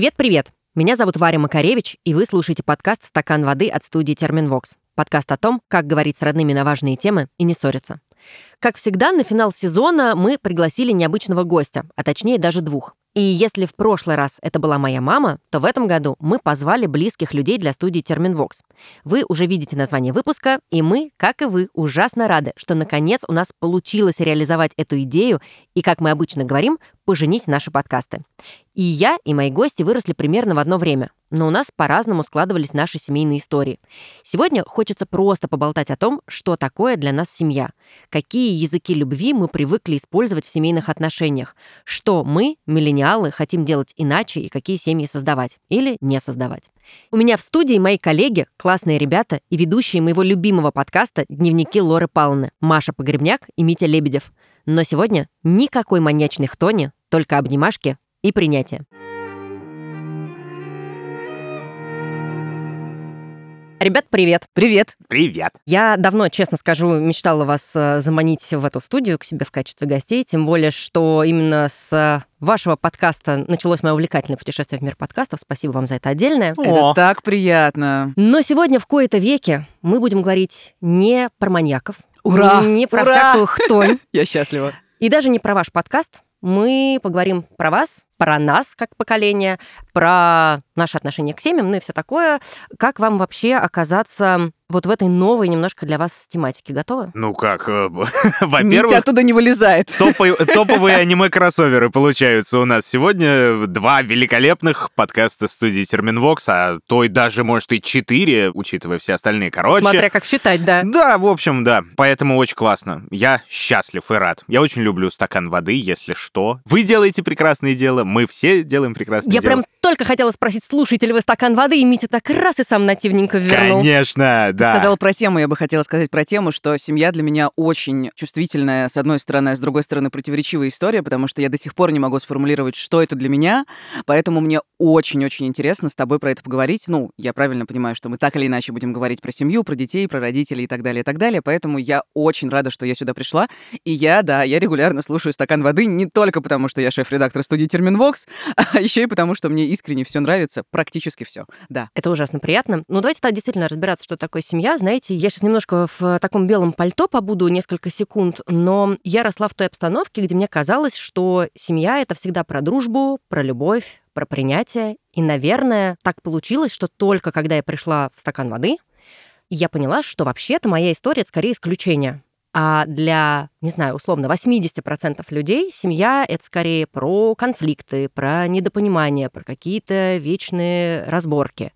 Привет-привет! Меня зовут Варя Макаревич, и вы слушаете подкаст «Стакан воды» от студии «Терминвокс». Подкаст о том, как говорить с родными на важные темы и не ссориться. Как всегда, на финал сезона мы пригласили необычного гостя, а точнее даже двух. И если в прошлый раз это была моя мама, то в этом году мы позвали близких людей для студии Терминвокс. Вы уже видите название выпуска, и мы, как и вы, ужасно рады, что наконец у нас получилось реализовать эту идею и, как мы обычно говорим, поженить наши подкасты. И я, и мои гости выросли примерно в одно время, но у нас по-разному складывались наши семейные истории. Сегодня хочется просто поболтать о том, что такое для нас семья, какие языки любви мы привыкли использовать в семейных отношениях, что мы, миллениалы, хотим делать иначе и какие семьи создавать или не создавать. У меня в студии мои коллеги, классные ребята и ведущие моего любимого подкаста «Дневники Лоры Палны» Маша Погребняк и Митя Лебедев. Но сегодня никакой маньячной хтони, только обнимашки и принятие. Ребят, привет. Привет. Привет. Я давно, честно скажу, мечтала вас э, заманить в эту студию к себе в качестве гостей, тем более, что именно с вашего подкаста началось мое увлекательное путешествие в мир подкастов. Спасибо вам за это отдельное. О. Это так приятно. Но сегодня в кои-то веке мы будем говорить не про маньяков, Ура! не про Ура! всякую хтонь, Я счастлива. и даже не про ваш подкаст. Мы поговорим про вас, про нас как поколение, про наши отношения к семьям, ну и все такое. Как вам вообще оказаться вот в этой новой немножко для вас тематике? Готовы? Ну как, э, Митя во-первых, оттуда не вылезает. топовые аниме-кроссоверы получаются у нас сегодня. Два великолепных подкаста студии Терминвокс, а то и даже, может, и четыре, учитывая все остальные. Короче, Смотря как считать, да. Да, в общем, да. Поэтому очень классно. Я счастлив и рад. Я очень люблю стакан воды, если что. Вы делаете прекрасное дело, мы все делаем прекрасное Я дело. прям только хотела спросить, слушаете ли вы стакан воды, и Митя так раз и сам нативненько вернул. Конечно, да. Сказала про тему, я бы хотела сказать про тему, что семья для меня очень чувствительная, с одной стороны, а с другой стороны, противоречивая история, потому что я до сих пор не могу сформулировать, что это для меня, поэтому мне очень-очень интересно с тобой про это поговорить. Ну, я правильно понимаю, что мы так или иначе будем говорить про семью, про детей, про родителей и так далее, и так далее, поэтому я очень рада, что я сюда пришла, и я, да, я регулярно слушаю «Стакан воды» не только потому, что я шеф-редактор студии «Терминвокс», а еще и потому, что мне искренне все нравится, практически все, да. Это ужасно приятно. Ну, давайте тогда действительно разбираться, что такое семья. Знаете, я сейчас немножко в таком белом пальто побуду несколько секунд, но я росла в той обстановке, где мне казалось, что семья — это всегда про дружбу, про любовь, про принятие. И, наверное, так получилось, что только когда я пришла в стакан воды, я поняла, что вообще-то моя история — это скорее исключение. А для, не знаю, условно, 80% людей семья — это скорее про конфликты, про недопонимание, про какие-то вечные разборки.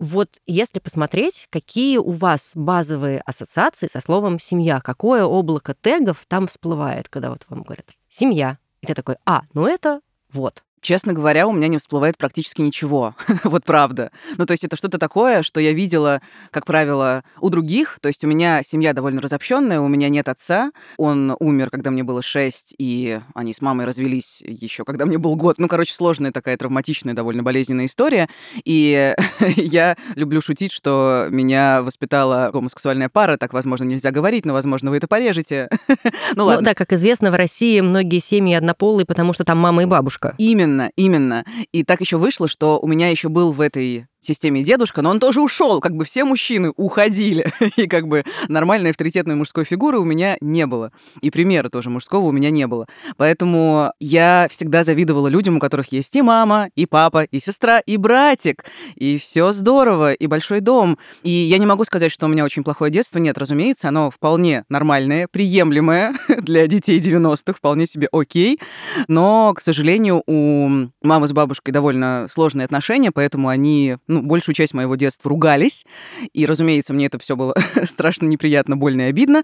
Вот если посмотреть, какие у вас базовые ассоциации со словом «семья», какое облако тегов там всплывает, когда вот вам говорят «семья», и ты такой «а, ну это вот». Честно говоря, у меня не всплывает практически ничего. вот правда. Ну, то есть это что-то такое, что я видела, как правило, у других. То есть у меня семья довольно разобщенная, у меня нет отца. Он умер, когда мне было шесть, и они с мамой развелись еще, когда мне был год. Ну, короче, сложная такая травматичная, довольно болезненная история. И я люблю шутить, что меня воспитала гомосексуальная пара. Так, возможно, нельзя говорить, но, возможно, вы это порежете. ну, Ну ладно. да, как известно, в России многие семьи однополые, потому что там мама и бабушка. Именно, именно. И так еще вышло, что у меня еще был в этой системе дедушка, но он тоже ушел, как бы все мужчины уходили, и как бы нормальной авторитетной мужской фигуры у меня не было, и примера тоже мужского у меня не было. Поэтому я всегда завидовала людям, у которых есть и мама, и папа, и сестра, и братик, и все здорово, и большой дом. И я не могу сказать, что у меня очень плохое детство, нет, разумеется, оно вполне нормальное, приемлемое для детей 90-х, вполне себе окей, но, к сожалению, у мамы с бабушкой довольно сложные отношения, поэтому они, ну, большую часть моего детства ругались. И, разумеется, мне это все было страшно неприятно, больно и обидно.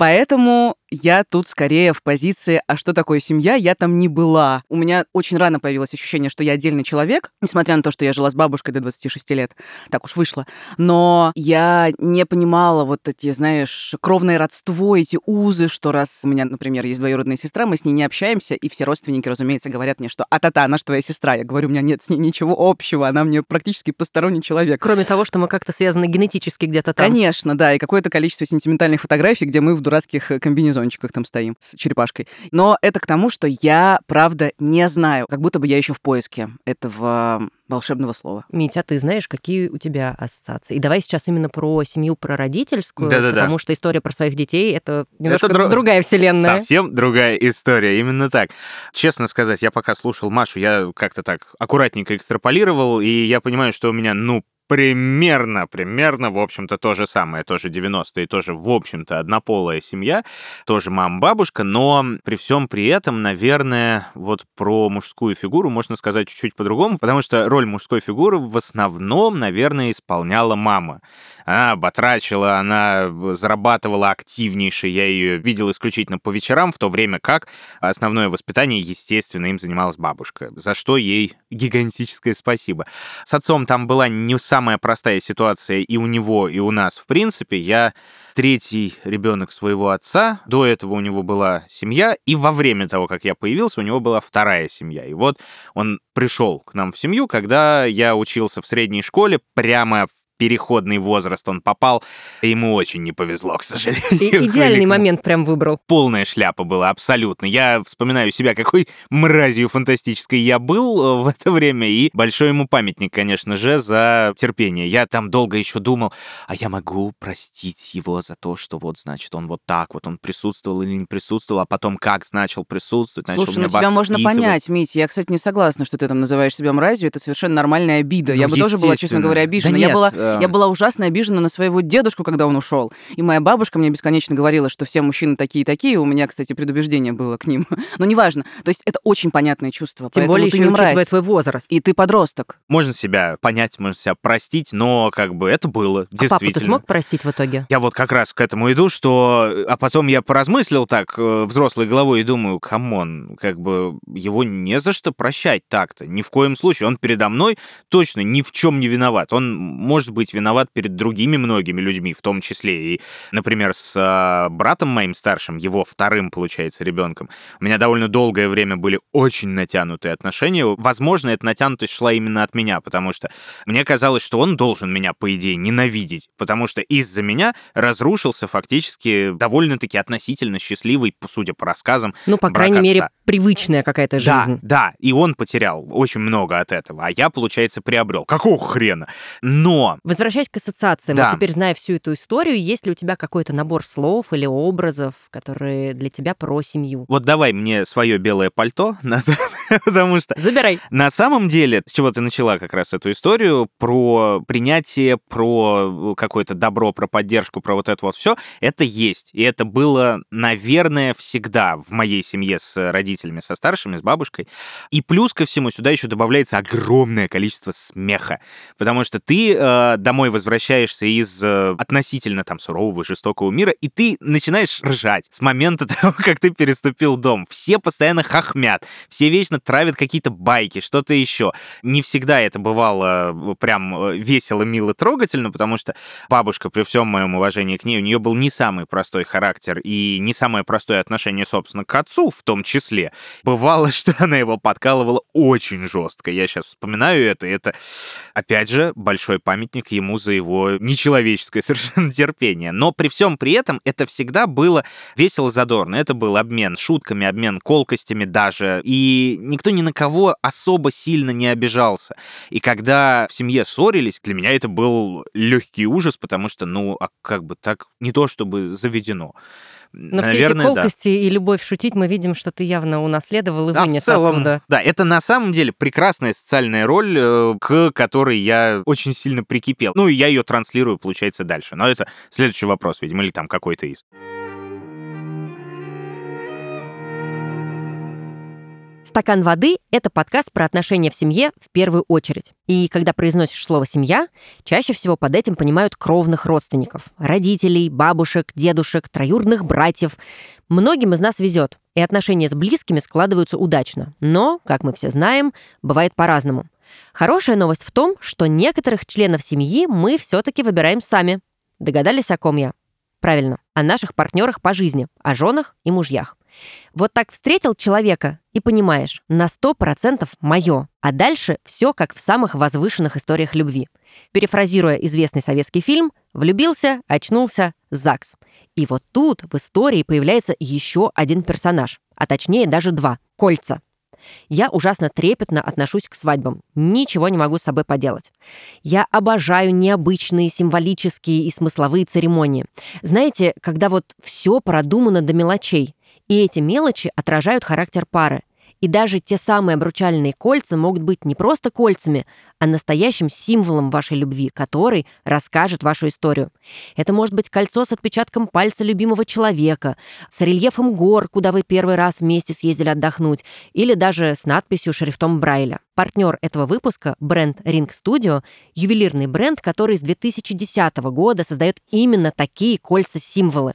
Поэтому я тут скорее в позиции, а что такое семья, я там не была. У меня очень рано появилось ощущение, что я отдельный человек, несмотря на то, что я жила с бабушкой до 26 лет. Так уж вышло. Но я не понимала вот эти, знаешь, кровное родство, эти узы, что раз у меня, например, есть двоюродная сестра, мы с ней не общаемся, и все родственники, разумеется, говорят мне, что а-та-та, она же твоя сестра. Я говорю, у меня нет с ней ничего общего, она мне практически посторонний человек. Кроме того, что мы как-то связаны генетически где-то там. Конечно, да, и какое-то количество сентиментальных фотографий, где мы в дурацких э, комбинезонах. вазончиках там стоим с черепашкой. Но это к тому, что я, правда, не знаю, как будто бы я еще в поиске этого волшебного слова. Митя, а ты знаешь, какие у тебя ассоциации? И давай сейчас именно про семью, про родительскую, Да-да-да. потому что история про своих детей — это немножко дру- другая вселенная. Совсем другая история, именно так. Честно сказать, я пока слушал Машу, я как-то так аккуратненько экстраполировал, и я понимаю, что у меня, ну, примерно, примерно, в общем-то, то же самое, тоже 90-е, тоже, в общем-то, однополая семья, тоже мама-бабушка, но при всем при этом, наверное, вот про мужскую фигуру можно сказать чуть-чуть по-другому, потому что роль мужской фигуры в основном, наверное, исполняла мама. Она батрачила, она зарабатывала активнейше, я ее видел исключительно по вечерам, в то время как основное воспитание, естественно, им занималась бабушка, за что ей гигантическое спасибо. С отцом там была не самая простая ситуация и у него, и у нас, в принципе. Я третий ребенок своего отца, до этого у него была семья, и во время того, как я появился, у него была вторая семья. И вот он пришел к нам в семью, когда я учился в средней школе, прямо переходный возраст он попал, ему очень не повезло, к сожалению. И идеальный момент прям выбрал. Полная шляпа была, абсолютно. Я вспоминаю себя, какой мразью фантастической я был э, в это время, и большой ему памятник, конечно же, за терпение. Я там долго еще думал, а я могу простить его за то, что вот, значит, он вот так вот, он присутствовал или не присутствовал, а потом как начал присутствовать, начал Слушай, ну меня тебя можно понять, Мить. Я, кстати, не согласна, что ты там называешь себя мразью. Это совершенно нормальная обида. Ну, я бы тоже была, честно говоря, обижена. Да я, нет, была, я была ужасно обижена на своего дедушку, когда он ушел. И моя бабушка мне бесконечно говорила, что все мужчины такие и такие. У меня, кстати, предубеждение было к ним. Но неважно. То есть это очень понятное чувство. Тем поэтому более ты еще не учитывая мразь. твой возраст. И ты подросток. Можно себя понять, можно себя простить, но как бы это было, А действительно. папу ты смог простить в итоге? Я вот как раз к этому иду, что... А потом я поразмыслил так э, взрослой головой и думаю, come on, как бы его не за что прощать так-то. Ни в коем случае. Он передо мной точно ни в чем не виноват. Он может быть виноват перед другими многими людьми, в том числе и, например, с э, братом моим старшим, его вторым, получается, ребенком. У меня довольно долгое время были очень натянутые отношения. Возможно, эта натянутость шла именно от меня, потому что мне казалось, что он должен меня, по идее, ненавидеть, потому что из-за меня разрушился фактически довольно-таки относительно счастливый, судя по рассказам, Ну, по крайней мере, отца. привычная какая-то Да, жизнь. да, и он потерял очень много от этого, а я, получается, приобрел. Какого хрена? Но Возвращаясь к ассоциациям, Да. вот теперь зная всю эту историю, есть ли у тебя какой-то набор слов или образов, которые для тебя про семью? вот давай мне свое белое пальто назад, потому что Забирай. На самом деле, с чего ты начала как раз эту историю, про принятие, про какое-то добро, про поддержку, про вот это вот все, это есть. И это было, наверное, всегда в моей семье с родителями, со старшими, с бабушкой. И плюс ко всему сюда еще добавляется огромное количество смеха. Потому что ты э, домой возвращаешься из э, относительно там сурового, жестокого мира, и ты начинаешь ржать с момента того, как ты переступил дом. Все постоянно хохмят, все вечно травят какие-то байки, что-то еще. Не всегда это бывало э, прям э, весело, мило, трогательно, потому что бабушка, при всем моем уважении к ней, у нее был не самый простой характер и не самое простое отношение, собственно, к отцу в том числе. Бывало, что она его подкалывала очень жестко. Я сейчас вспоминаю это, это, опять же, большой памятник ему за его нечеловеческое совершенно терпение. Но при всем при этом это всегда было весело, задорно. Это был обмен шутками, обмен колкостями даже. И никто ни на кого особо сильно не обижался. И когда в семье ссорились, для меня это был легкий ужас, потому что, ну, а как бы так не то чтобы заведено. Но Наверное, все эти да. колкости и любовь шутить мы видим, что ты явно унаследовал и Да, в вынес целом, оттуда. да, это на самом деле прекрасная социальная роль, э, к которой я очень сильно прикипел. Ну, и я ее транслирую, получается, дальше. Но это следующий вопрос, видимо, или там какой-то из. «Стакан воды» — это подкаст про отношения в семье в первую очередь. И когда произносишь слово «семья», чаще всего под этим понимают кровных родственников. Родителей, бабушек, дедушек, троюродных братьев. Многим из нас везет, и отношения с близкими складываются удачно. Но, как мы все знаем, бывает по-разному. Хорошая новость в том, что некоторых членов семьи мы все-таки выбираем сами. Догадались, о ком я? Правильно, о наших партнерах по жизни, о женах и мужьях. Вот так встретил человека и понимаешь, на 100% мое. А дальше все как в самых возвышенных историях любви. Перефразируя известный советский фильм, влюбился, очнулся, ЗАГС. И вот тут в истории появляется еще один персонаж, а точнее даже два – кольца. Я ужасно трепетно отношусь к свадьбам. Ничего не могу с собой поделать. Я обожаю необычные символические и смысловые церемонии. Знаете, когда вот все продумано до мелочей, и эти мелочи отражают характер пары. И даже те самые обручальные кольца могут быть не просто кольцами, а настоящим символом вашей любви, который расскажет вашу историю. Это может быть кольцо с отпечатком пальца любимого человека, с рельефом гор, куда вы первый раз вместе съездили отдохнуть, или даже с надписью шрифтом Брайля. Партнер этого выпуска – бренд Ring Studio, ювелирный бренд, который с 2010 года создает именно такие кольца-символы.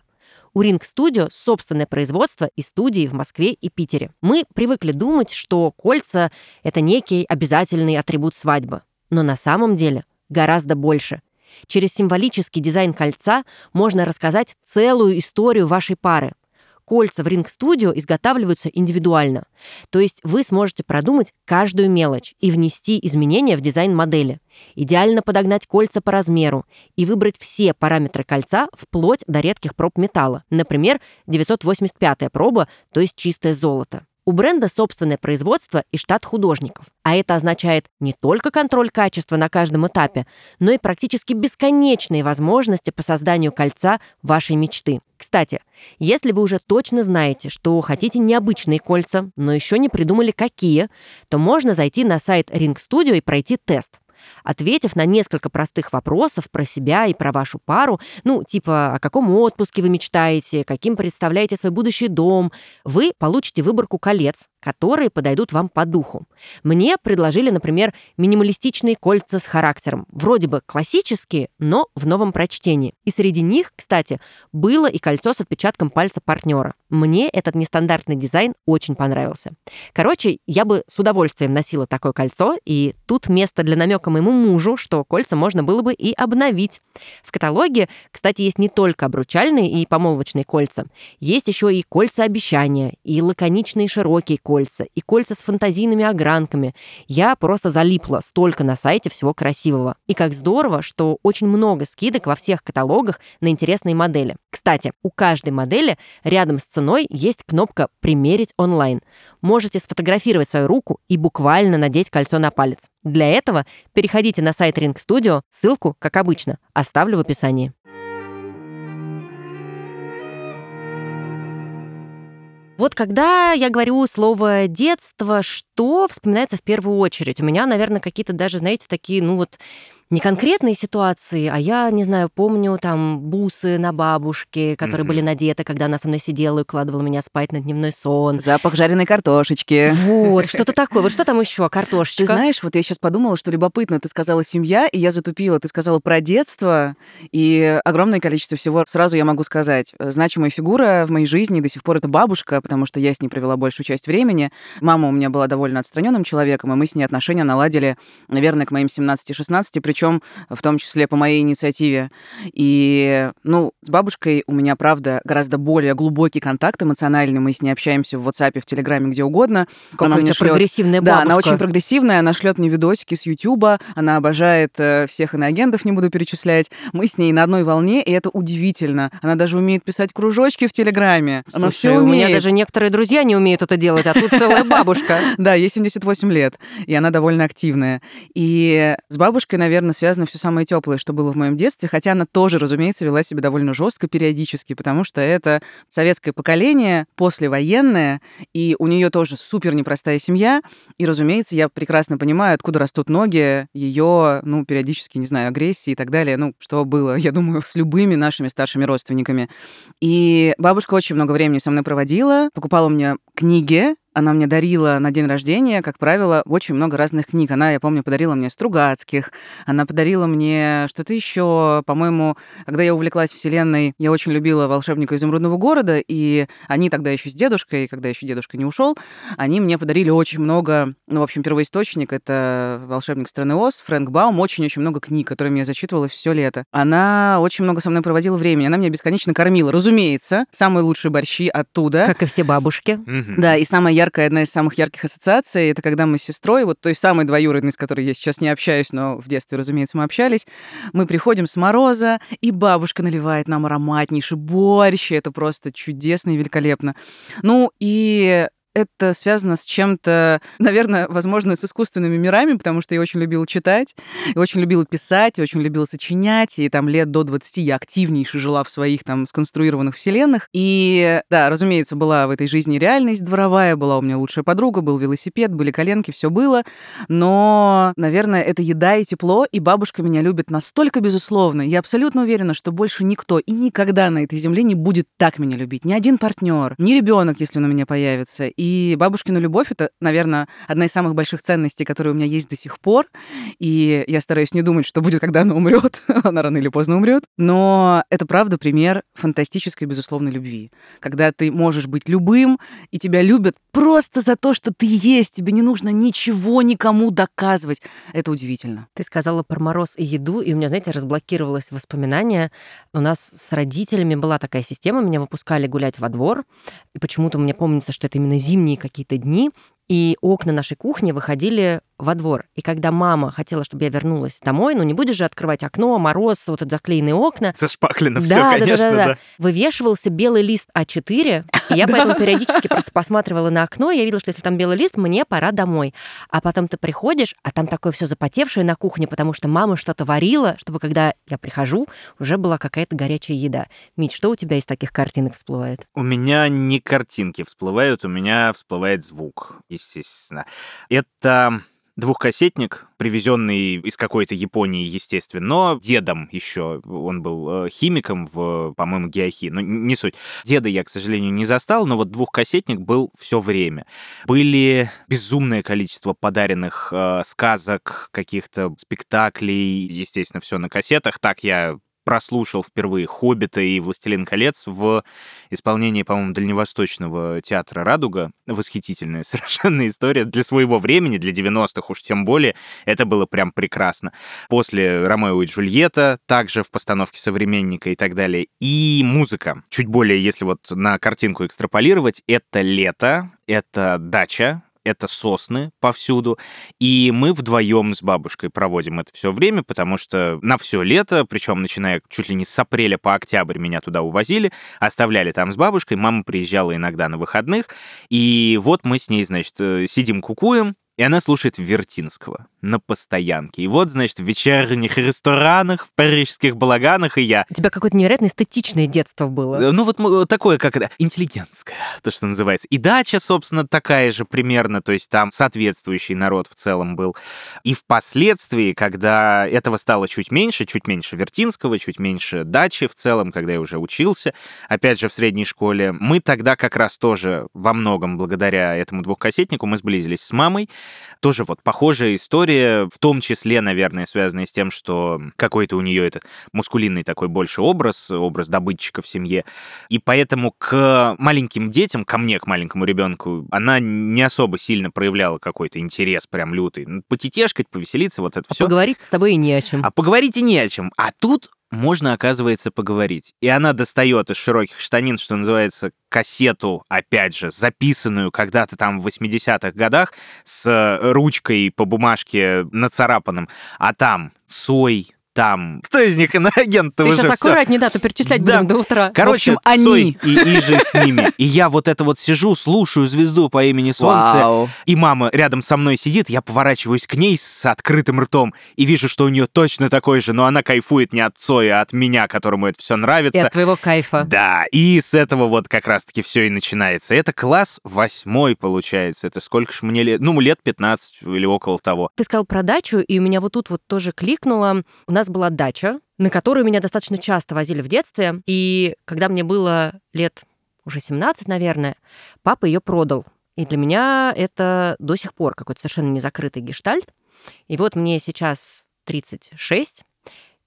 У Ring Studio собственное производство и студии в Москве и Питере. Мы привыкли думать, что кольца — это некий обязательный атрибут свадьбы. Но на самом деле гораздо больше. Через символический дизайн кольца можно рассказать целую историю вашей пары — кольца в Ring Studio изготавливаются индивидуально. То есть вы сможете продумать каждую мелочь и внести изменения в дизайн модели. Идеально подогнать кольца по размеру и выбрать все параметры кольца вплоть до редких проб металла. Например, 985 проба, то есть чистое золото. У бренда собственное производство и штат художников. А это означает не только контроль качества на каждом этапе, но и практически бесконечные возможности по созданию кольца вашей мечты. Кстати, если вы уже точно знаете, что хотите необычные кольца, но еще не придумали какие, то можно зайти на сайт Ring Studio и пройти тест. Ответив на несколько простых вопросов про себя и про вашу пару, ну, типа, о каком отпуске вы мечтаете, каким представляете свой будущий дом, вы получите выборку колец, которые подойдут вам по духу. Мне предложили, например, минималистичные кольца с характером. Вроде бы классические, но в новом прочтении. И среди них, кстати, было и кольцо с отпечатком пальца партнера. Мне этот нестандартный дизайн очень понравился. Короче, я бы с удовольствием носила такое кольцо, и тут место для намека моему мужу, что кольца можно было бы и обновить. В каталоге, кстати, есть не только обручальные и помолвочные кольца. Есть еще и кольца обещания, и лаконичные широкие кольца, и кольца с фантазийными огранками. Я просто залипла столько на сайте всего красивого. И как здорово, что очень много скидок во всех каталогах на интересные модели. Кстати, у каждой модели рядом с ценой есть кнопка «Примерить онлайн». Можете сфотографировать свою руку и буквально надеть кольцо на палец. Для этого переходите на сайт Ring Studio, ссылку, как обычно, оставлю в описании. Вот когда я говорю слово «детство», что вспоминается в первую очередь? У меня, наверное, какие-то даже, знаете, такие, ну вот, не конкретные ситуации, а я, не знаю, помню там бусы на бабушке, которые mm-hmm. были надеты, когда она со мной сидела и укладывала меня спать на дневной сон. Запах жареной картошечки. Вот, что-то такое. Вот что там еще? Картошечка. Ты знаешь, вот я сейчас подумала, что любопытно. Ты сказала семья, и я затупила. Ты сказала про детство, и огромное количество всего сразу я могу сказать. Значимая фигура в моей жизни до сих пор это бабушка, потому что я с ней провела большую часть времени. Мама у меня была довольно отстраненным человеком, и мы с ней отношения наладили, наверное, к моим 17-16, причем в том числе по моей инициативе. И, ну, с бабушкой у меня, правда, гораздо более глубокий контакт эмоциональный. Мы с ней общаемся в WhatsApp, в Телеграме, где угодно. Какая она у тебя шлет... прогрессивная бабушка. Да, она очень прогрессивная, она шлет мне видосики с Ютуба, она обожает э, всех иноагентов, не буду перечислять. Мы с ней на одной волне, и это удивительно. Она даже умеет писать кружочки в Телеграме. Слушай, она все умеет. У меня даже некоторые друзья не умеют это делать, а тут целая бабушка. Да, ей 78 лет, и она довольно активная. И с бабушкой, наверное, наверное, связано все самое теплое, что было в моем детстве, хотя она тоже, разумеется, вела себя довольно жестко периодически, потому что это советское поколение, послевоенное, и у нее тоже супер непростая семья, и, разумеется, я прекрасно понимаю, откуда растут ноги ее, ну, периодически, не знаю, агрессии и так далее, ну, что было, я думаю, с любыми нашими старшими родственниками. И бабушка очень много времени со мной проводила, покупала мне книги, она мне дарила на день рождения, как правило, очень много разных книг. Она, я помню, подарила мне Стругацких, она подарила мне что-то еще. По-моему, когда я увлеклась Вселенной, я очень любила «Волшебника изумрудного города», и они тогда еще с дедушкой, когда еще дедушка не ушел, они мне подарили очень много, ну, в общем, первоисточник — это «Волшебник страны Оз», Фрэнк Баум, очень-очень много книг, которыми я зачитывала все лето. Она очень много со мной проводила времени, она меня бесконечно кормила. Разумеется, самые лучшие борщи оттуда. Как и все бабушки. Да, и самая яркая, одна из самых ярких ассоциаций, это когда мы с сестрой, вот той самой двоюродной, с которой я сейчас не общаюсь, но в детстве, разумеется, мы общались, мы приходим с мороза, и бабушка наливает нам ароматнейший борщ, это просто чудесно и великолепно. Ну и это связано с чем-то, наверное, возможно, с искусственными мирами, потому что я очень любила читать, и очень любила писать, и очень любила сочинять, и там лет до 20 я активнейше жила в своих там сконструированных вселенных. И да, разумеется, была в этой жизни реальность дворовая, была у меня лучшая подруга, был велосипед, были коленки, все было, но, наверное, это еда и тепло, и бабушка меня любит настолько безусловно. Я абсолютно уверена, что больше никто и никогда на этой земле не будет так меня любить. Ни один партнер, ни ребенок, если он у меня появится. И и бабушкина любовь — это, наверное, одна из самых больших ценностей, которые у меня есть до сих пор. И я стараюсь не думать, что будет, когда она умрет. она рано или поздно умрет. Но это правда пример фантастической, безусловной любви. Когда ты можешь быть любым, и тебя любят просто за то, что ты есть. Тебе не нужно ничего никому доказывать. Это удивительно. Ты сказала про мороз и еду, и у меня, знаете, разблокировалось воспоминание. У нас с родителями была такая система. Меня выпускали гулять во двор. И почему-то мне помнится, что это именно зимние какие-то дни, и окна нашей кухни выходили во двор. И когда мама хотела, чтобы я вернулась домой, ну не будешь же открывать окно, мороз, вот эти заклеенные окна. Зашпаклено да, все, да, конечно, да, да, да. да. Вывешивался белый лист А4, и я поэтому периодически просто посматривала на окно, и я видела, что если там белый лист, мне пора домой. А потом ты приходишь, а там такое все запотевшее на кухне, потому что мама что-то варила, чтобы когда я прихожу, уже была какая-то горячая еда. Мить, что у тебя из таких картинок всплывает? У меня не картинки всплывают, у меня всплывает звук, естественно. Это двухкассетник, привезенный из какой-то Японии, естественно, но дедом еще. Он был э, химиком в, по-моему, геохи, но не суть. Деда я, к сожалению, не застал, но вот двухкассетник был все время. Были безумное количество подаренных э, сказок, каких-то спектаклей, естественно, все на кассетах. Так я прослушал впервые «Хоббита» и «Властелин колец» в исполнении, по-моему, Дальневосточного театра «Радуга». Восхитительная совершенно история для своего времени, для 90-х уж тем более. Это было прям прекрасно. После «Ромео и Джульетта», также в постановке «Современника» и так далее. И музыка. Чуть более, если вот на картинку экстраполировать, это лето, это дача, это сосны повсюду, и мы вдвоем с бабушкой проводим это все время, потому что на все лето, причем начиная чуть ли не с апреля по октябрь меня туда увозили, оставляли там с бабушкой, мама приезжала иногда на выходных, и вот мы с ней, значит, э, сидим кукуем, и она слушает Вертинского на постоянке. И вот, значит, в вечерних ресторанах, в парижских балаганах и я. У тебя какое-то невероятно эстетичное детство было. Ну вот такое, как это, интеллигентское, то, что называется. И дача, собственно, такая же примерно, то есть там соответствующий народ в целом был. И впоследствии, когда этого стало чуть меньше, чуть меньше Вертинского, чуть меньше дачи в целом, когда я уже учился, опять же, в средней школе, мы тогда как раз тоже во многом благодаря этому двухкассетнику мы сблизились с мамой, тоже вот похожая история, в том числе, наверное, связанная с тем, что какой-то у нее этот мускулинный такой больше образ, образ добытчика в семье. И поэтому к маленьким детям, ко мне, к маленькому ребенку, она не особо сильно проявляла какой-то интерес прям лютый. Ну, потетешкать, повеселиться, вот это а все. поговорить с тобой и не о чем. А поговорить и не о чем. А тут можно, оказывается, поговорить. И она достает из широких штанин, что называется, кассету, опять же, записанную когда-то там в 80-х годах с ручкой по бумажке нацарапанным, а там Цой, там. Кто из них иноагент? Ты уже сейчас аккуратнее дату перечислять Да. будем до утра. Короче, В общем, Цой они. и, и же с ними. И я вот это вот сижу, слушаю звезду по имени Солнце, Вау. и мама рядом со мной сидит, я поворачиваюсь к ней с открытым ртом и вижу, что у нее точно такой же, но она кайфует не от Цоя, а от меня, которому это все И нравится. от твоего кайфа. Да, и с этого вот как раз-таки все и начинается. Это класс восьмой, получается. Это сколько ж мне лет? Ну, лет 15 или около того. Ты сказал про дачу, и у меня вот тут вот тоже кликнуло. У нас была дача, на которую меня достаточно часто возили в детстве. И когда мне было лет уже 17, наверное, папа ее продал. И для меня это до сих пор какой-то совершенно незакрытый гештальт. И вот мне сейчас 36,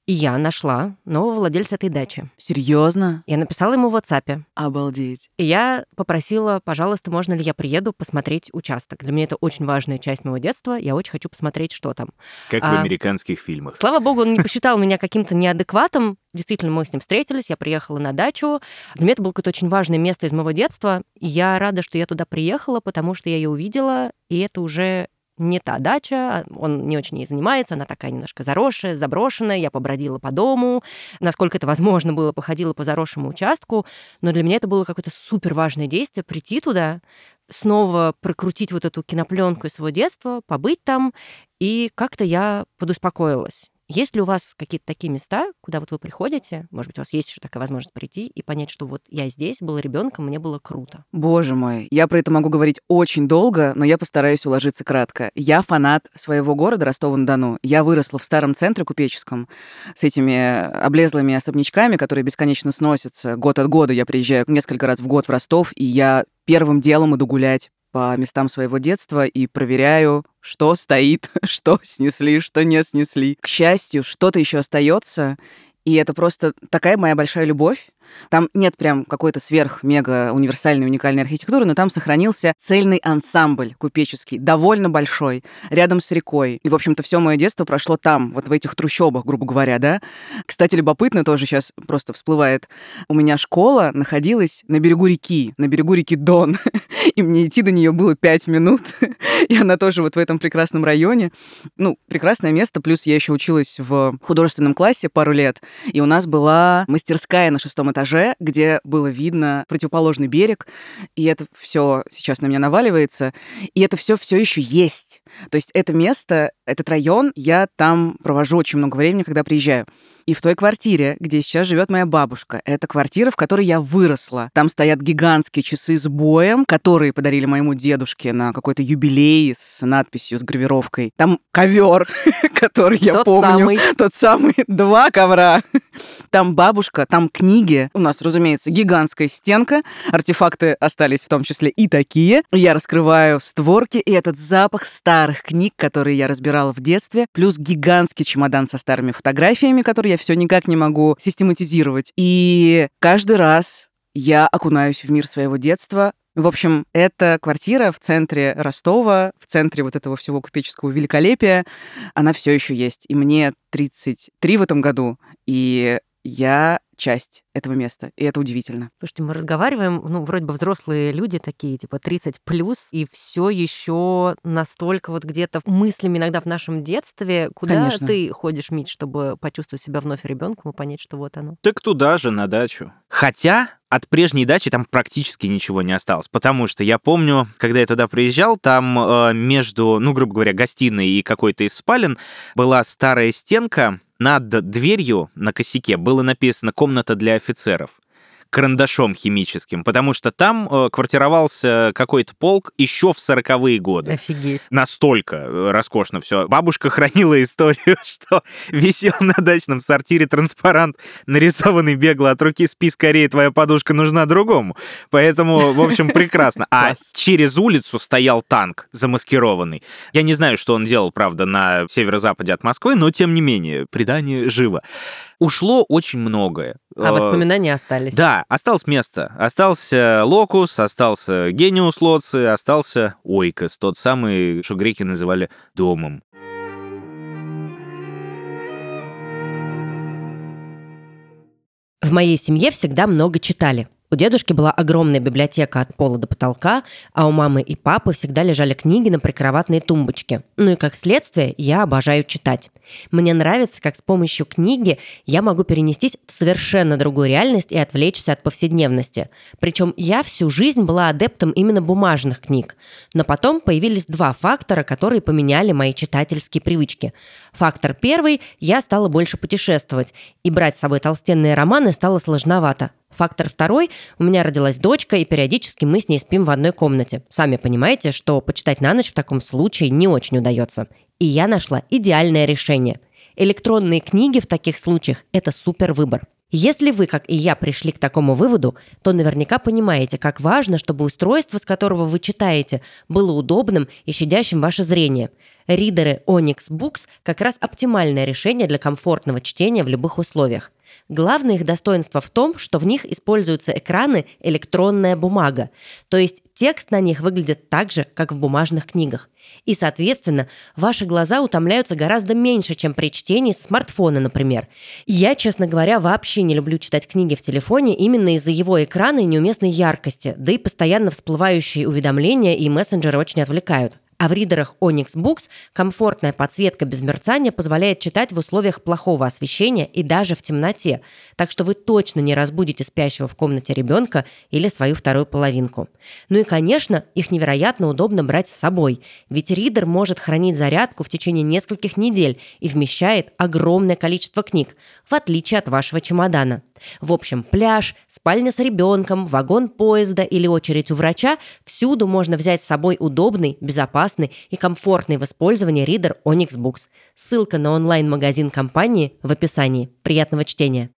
И я нашла нового владельца этой дачи. Серьезно? Я написала ему в WhatsApp. Обалдеть. И я попросила, пожалуйста, можно ли я приеду посмотреть участок. Для меня это очень важная часть моего детства. Я очень хочу посмотреть, что там. Как в А, американских фильмах. Слава богу, он не посчитал меня каким-то неадекватом. Действительно, мы с ним встретились, я приехала на дачу. Для меня это было какое-то очень важное место из моего детства. И я рада, что я туда приехала, потому что я ее увидела, и это уже не та дача, он не очень ей занимается, она такая немножко заросшая, заброшенная, я побродила по дому, насколько это возможно было, походила по заросшему участку, но для меня это было какое-то супер важное действие, прийти туда, снова прокрутить вот эту кинопленку из своего детства, побыть там, и как-то я подуспокоилась. Есть ли у вас какие-то такие места, куда вот вы приходите, может быть, у вас есть еще такая возможность прийти и понять, что вот я здесь, была ребенком, мне было круто. Боже мой, я про это могу говорить очень долго, но я постараюсь уложиться кратко. Я фанат своего города Ростова-на-Дону. Я выросла в старом центре купеческом с этими облезлыми особнячками, которые бесконечно сносятся. Год от года я приезжаю несколько раз в год в Ростов, и я первым делом иду гулять по местам своего детства и проверяю, что стоит, что снесли, что не снесли. К счастью, что-то еще остается, и это просто такая моя большая любовь. Там нет прям какой-то сверх-мега универсальной уникальной архитектуры, но там сохранился цельный ансамбль купеческий, довольно большой, рядом с рекой. И, в общем-то, все мое детство прошло там, вот в этих трущобах, грубо говоря, да. Кстати, любопытно тоже сейчас просто всплывает. У меня школа находилась на берегу реки, на берегу реки Дон. И мне идти до нее было пять минут. И она тоже вот в этом прекрасном районе. Ну, прекрасное место. Плюс я еще училась в художественном классе пару лет. И у нас была мастерская на шестом этаже, где было видно противоположный берег. И это все сейчас на меня наваливается. И это все все еще есть. То есть это место, этот район, я там провожу очень много времени, когда приезжаю. И в той квартире, где сейчас живет моя бабушка, это квартира, в которой я выросла. Там стоят гигантские часы с боем, которые подарили моему дедушке на какой-то юбилей с надписью, с гравировкой. Там ковер, который я Тот помню. самый. Тот самый. Два ковра. Там бабушка, там книги. У нас, разумеется, гигантская стенка. Артефакты остались в том числе и такие. Я раскрываю створки, и этот запах старых книг, которые я разбирала в детстве, плюс гигантский чемодан со старыми фотографиями, которые я все никак не могу систематизировать. И каждый раз я окунаюсь в мир своего детства. В общем, это квартира в центре Ростова, в центре вот этого всего купеческого великолепия. Она все еще есть. И мне 33 в этом году, и я часть этого места, и это удивительно. Слушайте, мы разговариваем, ну, вроде бы взрослые люди такие, типа 30 плюс, и все еще настолько вот где-то мыслями иногда в нашем детстве. Куда Конечно. ты ходишь, Мить, чтобы почувствовать себя вновь ребенком и понять, что вот оно? Так туда же, на дачу. Хотя от прежней дачи там практически ничего не осталось, потому что я помню, когда я туда приезжал, там э, между, ну, грубо говоря, гостиной и какой-то из спален была старая стенка, над дверью на косяке было написано «комната для офицеров» карандашом химическим, потому что там э, квартировался какой-то полк еще в сороковые годы. Офигеть. Настолько э, роскошно все. Бабушка хранила историю, что висел на дачном сортире транспарант, нарисованный бегло от руки «Спи скорее, твоя подушка нужна другому». Поэтому, в общем, прекрасно. А через улицу стоял танк замаскированный. Я не знаю, что он делал, правда, на северо-западе от Москвы, но, тем не менее, предание живо. Ушло очень многое. А Э, воспоминания остались. да, осталось место. Остался Локус, остался Гениус Лоци, остался Ойкос, тот самый, что греки называли домом. В моей семье всегда много читали. У дедушки была огромная библиотека от пола до потолка, а у мамы и папы всегда лежали книги на прикроватной тумбочке. Ну и как следствие, я обожаю читать. Мне нравится, как с помощью книги я могу перенестись в совершенно другую реальность и отвлечься от повседневности. Причем я всю жизнь была адептом именно бумажных книг. Но потом появились два фактора, которые поменяли мои читательские привычки. Фактор первый – я стала больше путешествовать, и брать с собой толстенные романы стало сложновато. Фактор второй – у меня родилась дочка, и периодически мы с ней спим в одной комнате. Сами понимаете, что почитать на ночь в таком случае не очень удается. И я нашла идеальное решение. Электронные книги в таких случаях – это супер выбор. Если вы, как и я, пришли к такому выводу, то наверняка понимаете, как важно, чтобы устройство, с которого вы читаете, было удобным и щадящим ваше зрение. Ридеры Onyx Books как раз оптимальное решение для комфортного чтения в любых условиях. Главное их достоинство в том, что в них используются экраны электронная бумага, то есть текст на них выглядит так же, как в бумажных книгах. И, соответственно, ваши глаза утомляются гораздо меньше, чем при чтении с смартфона, например. Я, честно говоря, вообще не люблю читать книги в телефоне именно из-за его экрана и неуместной яркости, да и постоянно всплывающие уведомления и мессенджеры очень отвлекают. А в ридерах Onyx Books комфортная подсветка без мерцания позволяет читать в условиях плохого освещения и даже в темноте, так что вы точно не разбудите спящего в комнате ребенка или свою вторую половинку. Ну и, конечно, их невероятно удобно брать с собой, ведь ридер может хранить зарядку в течение нескольких недель и вмещает огромное количество книг, в отличие от вашего чемодана. В общем, пляж, спальня с ребенком, вагон поезда или очередь у врача – всюду можно взять с собой удобный, безопасный и комфортный в использовании ридер Onyx Books. Ссылка на онлайн-магазин компании в описании. Приятного чтения!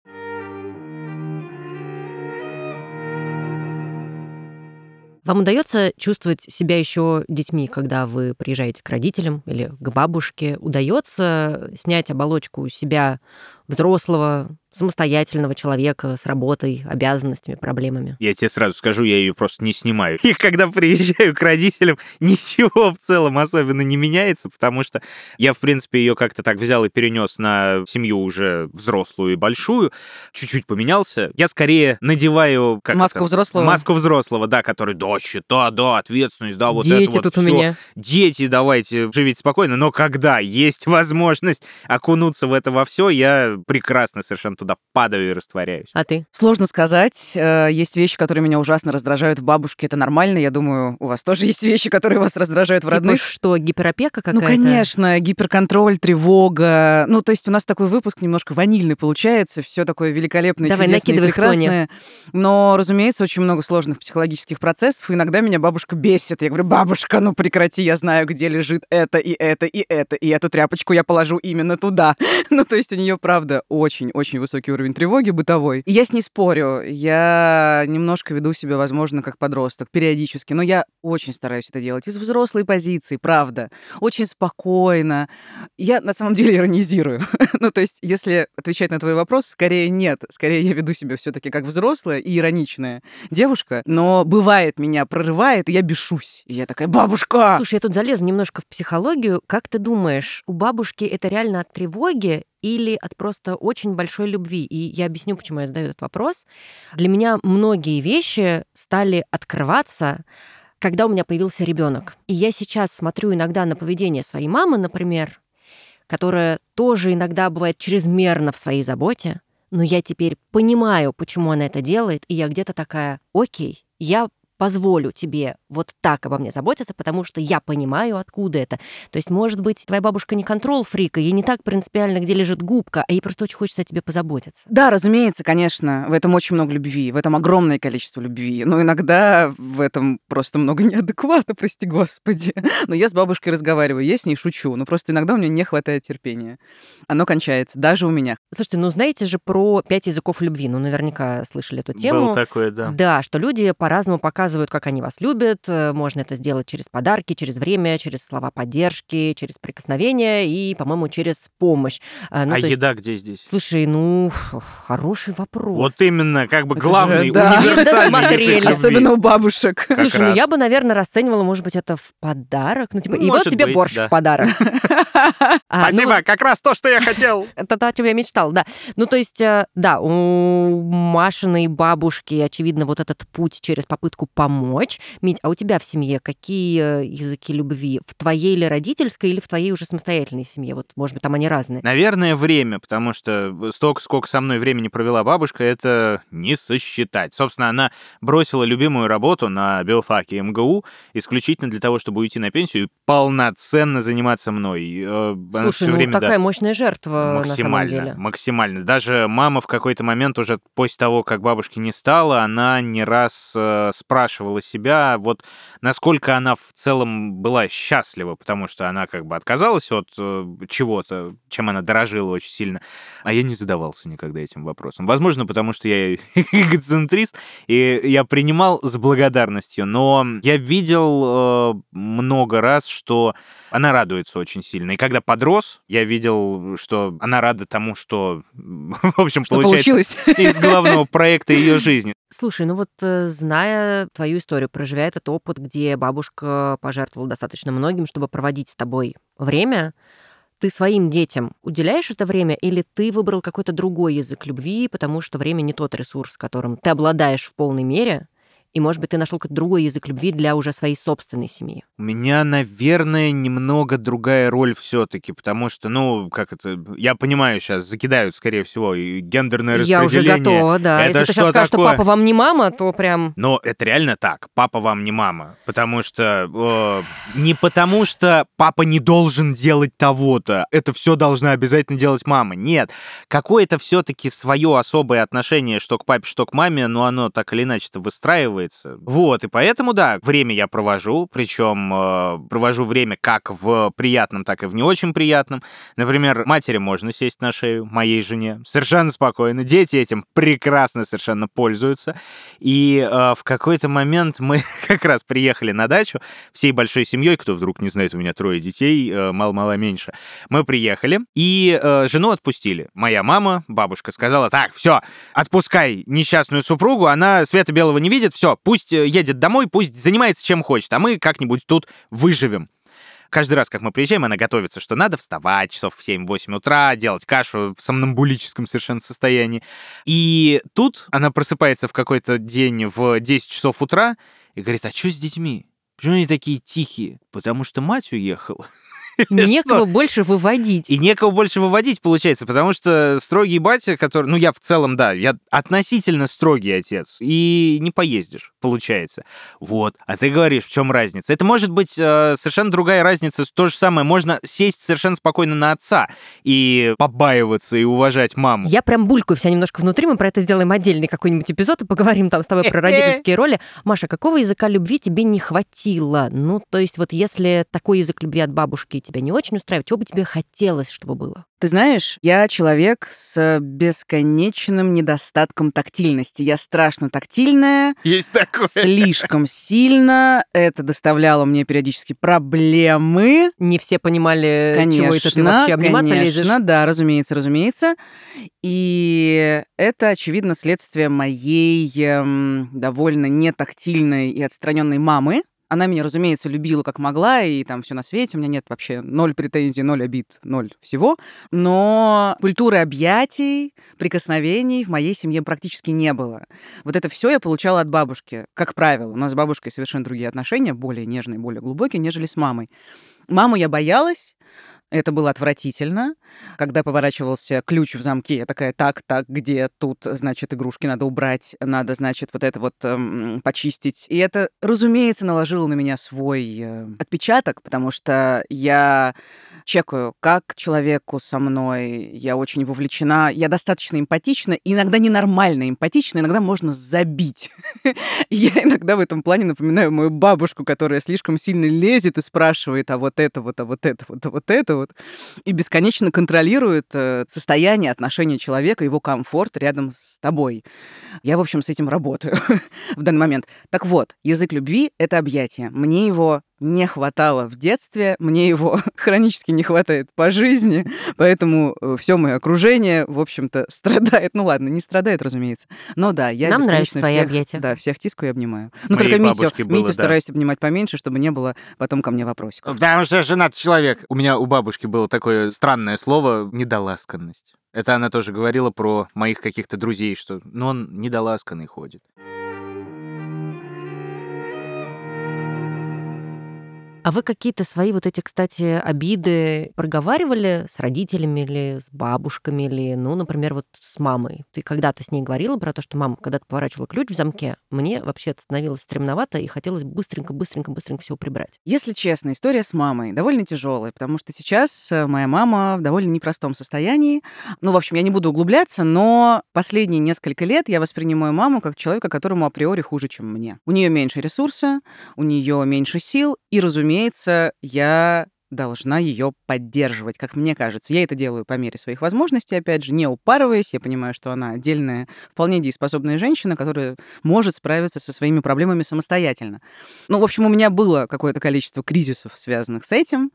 Вам удается чувствовать себя еще детьми, когда вы приезжаете к родителям или к бабушке? Удается снять оболочку себя взрослого, самостоятельного человека с работой, обязанностями, проблемами. Я тебе сразу скажу, я ее просто не снимаю. И когда приезжаю к родителям, ничего в целом особенно не меняется, потому что я, в принципе, ее как-то так взял и перенес на семью уже взрослую и большую, чуть-чуть поменялся. Я скорее надеваю... Как маску это? взрослого? Маску взрослого, да, который, да, счета, да, ответственность, да, вот Дети это вот тут всё. у меня. Дети, давайте, живите спокойно, но когда есть возможность окунуться в это во все, я прекрасно совершенно туда падаю и растворяюсь. А ты? Сложно сказать. Э, Есть вещи, которые меня ужасно раздражают в бабушке. Это нормально. Я думаю, у вас тоже есть вещи, которые вас раздражают в Типа родных. что, гиперопека какая-то? Ну, конечно, гиперконтроль, тревога. Ну, то есть у нас такой выпуск немножко ванильный получается, все такое великолепное, Давай, чудесное, накидывай и прекрасное. Но, разумеется, очень много сложных психологических процессов. И иногда меня бабушка бесит. Я говорю, бабушка, ну прекрати, я знаю, где лежит это и это и это, и эту тряпочку я положу именно туда. Ну, то есть у нее, правда, очень-очень высокий уровень тревоги бытовой. И я с ней спорю. Я немножко веду себя, возможно, как подросток, периодически. Но я очень стараюсь это делать из взрослой позиции, правда. Очень спокойно. Я на самом деле иронизирую. ну, то есть, если отвечать на твой вопрос, скорее нет. Скорее я веду себя все таки как взрослая и ироничная девушка. Но бывает, меня прорывает, и я бешусь. И я такая, бабушка! Слушай, я тут залезу немножко в психологию. Как ты думаешь, у бабушки это реально от тревоги или от просто очень большой любви? И я объясню, почему я задаю этот вопрос. Для меня многие вещи стали открываться, когда у меня появился ребенок. И я сейчас смотрю иногда на поведение своей мамы, например, которая тоже иногда бывает чрезмерно в своей заботе, но я теперь понимаю, почему она это делает, и я где-то такая, окей, я позволю тебе вот так обо мне заботиться, потому что я понимаю, откуда это. То есть, может быть, твоя бабушка не контрол-фрика, ей не так принципиально, где лежит губка, а ей просто очень хочется о тебе позаботиться. Да, разумеется, конечно, в этом очень много любви, в этом огромное количество любви. Но иногда в этом просто много неадеквата, прости господи. Но я с бабушкой разговариваю, я с ней шучу, но просто иногда у меня не хватает терпения. Оно кончается, даже у меня. Слушайте, ну знаете же про пять языков любви, ну наверняка слышали эту тему. Был такое, да. Да, что люди по-разному показывают, как они вас любят. Э, Можно это сделать через подарки, через время, через слова поддержки, через прикосновения и, по-моему, через помощь. Э, ну, а то есть- еда где здесь? Слушай, ну, хороший вопрос. Вот именно, как бы Это же, главный, да. универсальный. Особенно у бабушек. Как Слушай, ну раз. я бы, наверное, расценивала, может быть, это в подарок. Ну, типа, Ну, и вот может тебе быть, борщ да. в подарок. А, ну, Спасибо, как раз то, что я хотел. Это то, о чем я мечтал, да. Ну, то есть, э, да, у Машиной бабушки, очевидно, вот этот путь через попытку помочь. Мить, а у тебя в семье какие э, языки любви? В твоей или родительской, или в твоей уже самостоятельной семье? Вот, может быть, там они разные. Наверное, время, потому что столько, сколько со мной времени провела бабушка, это не сосчитать. Собственно, она бросила любимую работу на биофаке МГУ исключительно для того, чтобы уйти на пенсию и полноценно заниматься мной. Э, она Слушай, ну время, да, такая мощная жертва на самом максимально, деле. максимально. Даже мама в какой-то момент уже после того, как бабушки не стало, она не раз э, спрашивала спрашивала себя, вот насколько она в целом была счастлива, потому что она как бы отказалась от э, чего-то, чем она дорожила очень сильно, а я не задавался никогда этим вопросом. Возможно, потому что я эгоцентрист, и я принимал с благодарностью, но я видел э, много раз, что она радуется очень сильно. И когда подрос, я видел, что она рада тому, что, в общем, Что получается получилось? из главного проекта ее жизни. Слушай, ну вот э, зная твою историю, проживая этот опыт, где бабушка пожертвовала достаточно многим, чтобы проводить с тобой время, ты своим детям уделяешь это время, или ты выбрал какой-то другой язык любви, потому что время не тот ресурс, которым ты обладаешь в полной мере, и, может быть, ты нашел какой-то другой язык любви для уже своей собственной семьи? У меня, наверное, немного другая роль все-таки, потому что, ну, как это, я понимаю, сейчас закидают, скорее всего, и гендерное Я уже распределение. готова, да. Это Если ты сейчас скажешь, что такое? папа вам не мама, то прям... Но это реально так. Папа вам не мама. Потому что... э, не потому что папа не должен делать того-то. Это все должна обязательно делать мама. Нет. Какое-то все-таки свое особое отношение, что к папе, что к маме, но оно так или иначе-то выстраивается. Вот. И поэтому, да, время я провожу. Причем э, провожу время как в приятном, так и в не очень приятном. Например, матери можно сесть на шею, моей жене. Совершенно спокойно. Дети этим прекрасно совершенно пользуются. И э, в какой-то момент мы как раз приехали на дачу всей большой семьей, кто вдруг не знает, у меня трое детей, э, мало-мало меньше. Мы приехали и э, жену отпустили. Моя мама, бабушка, сказала, так, все, отпускай несчастную супругу, она света белого не видит, все, пусть э, едет домой, пусть занимается чем хочет, а мы как-нибудь тут выживем. Каждый раз, как мы приезжаем, она готовится, что надо вставать часов в 7-8 утра, делать кашу в сомнамбулическом совершенно состоянии. И тут она просыпается в какой-то день в 10 часов утра и говорит, а что с детьми? Почему они такие тихие? Потому что мать уехала. Некого больше выводить. И некого больше выводить, получается, потому что строгий батя, который... Ну, я в целом, да, я относительно строгий отец. И не поездишь, получается. Вот. А ты говоришь, в чем разница? Это может быть э, совершенно другая разница. То же самое. Можно сесть совершенно спокойно на отца и побаиваться и уважать маму. Я прям булькаю вся немножко внутри, мы про это сделаем отдельный какой-нибудь эпизод и поговорим там с тобой про родительские роли. Маша, какого языка любви тебе не хватило? Ну, то есть вот если такой язык любви от бабушки тебя не очень устраивает, чего бы тебе хотелось, чтобы было? Ты знаешь, я человек с бесконечным недостатком тактильности. Я страшно тактильная, Есть такое. слишком сильно. Это доставляло мне периодически проблемы. Не все понимали, Конечно, чего это ты вообще обниматься конечно, лезешь. да, разумеется, разумеется. И это, очевидно, следствие моей эм, довольно нетактильной и отстраненной мамы. Она меня, разумеется, любила как могла, и там все на свете. У меня нет вообще ноль претензий, ноль обид, ноль всего. Но культуры объятий, прикосновений в моей семье практически не было. Вот это все я получала от бабушки. Как правило, у нас с бабушкой совершенно другие отношения, более нежные, более глубокие, нежели с мамой. Маму я боялась, это было отвратительно. Когда поворачивался ключ в замке, я такая, так, так, где тут, значит, игрушки надо убрать, надо, значит, вот это вот эм, почистить. И это, разумеется, наложило на меня свой э, отпечаток, потому что я чекаю, как человеку со мной, я очень вовлечена, я достаточно эмпатична, иногда ненормально эмпатична, иногда можно забить. Я иногда в этом плане напоминаю мою бабушку, которая слишком сильно лезет и спрашивает, а вот это вот, а вот это вот, а вот это вот, и бесконечно контролирует э, состояние, отношения человека, его комфорт рядом с тобой. Я, в общем, с этим работаю в данный момент. Так вот, язык любви — это объятие. Мне его не хватало в детстве, мне его хронически не хватает по жизни, поэтому все мое окружение, в общем-то, страдает. Ну ладно, не страдает, разумеется. Но да, я Нам нравятся бесконечно твои всех, объятия. Да, всех тискаю и обнимаю. Ну только Митю, было, Митю да. стараюсь обнимать поменьше, чтобы не было потом ко мне вопросиков. Потому что я женатый человек. У меня у бабушки было такое странное слово «недоласканность». Это она тоже говорила про моих каких-то друзей, что ну, он недоласканный ходит. А вы какие-то свои вот эти, кстати, обиды проговаривали с родителями или с бабушками, или, ну, например, вот с мамой? Ты когда-то с ней говорила про то, что мама, когда ты поворачивала ключ в замке, мне вообще становилось стремновато, и хотелось быстренько, быстренько, быстренько все прибрать. Если честно, история с мамой довольно тяжелая, потому что сейчас э, моя мама в довольно непростом состоянии. Ну, в общем, я не буду углубляться, но последние несколько лет я воспринимаю маму как человека, которому априори хуже, чем мне. У нее меньше ресурса, у нее меньше сил, и, разумеется, я должна ее поддерживать, как мне кажется. Я это делаю по мере своих возможностей, опять же, не упарываясь. Я понимаю, что она отдельная, вполне дееспособная женщина, которая может справиться со своими проблемами самостоятельно. Ну, в общем, у меня было какое-то количество кризисов, связанных с этим.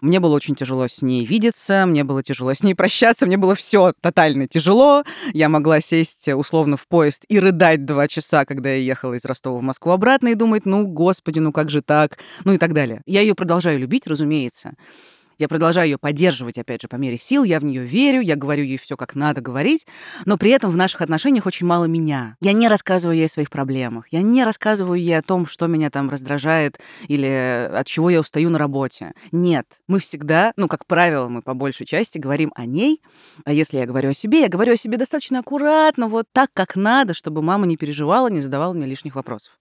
Мне было очень тяжело с ней видеться, мне было тяжело с ней прощаться, мне было все тотально тяжело. Я могла сесть условно в поезд и рыдать два часа, когда я ехала из Ростова в Москву обратно, и думать, ну, господи, ну как же так, ну и так далее. Я ее продолжаю любить, разумеется, меняется. Я продолжаю ее поддерживать, опять же, по мере сил, я в нее верю, я говорю ей все, как надо говорить, но при этом в наших отношениях очень мало меня. Я не рассказываю ей о своих проблемах, я не рассказываю ей о том, что меня там раздражает или от чего я устаю на работе. Нет, мы всегда, ну, как правило, мы по большей части говорим о ней, а если я говорю о себе, я говорю о себе достаточно аккуратно, вот так, как надо, чтобы мама не переживала, не задавала мне лишних вопросов.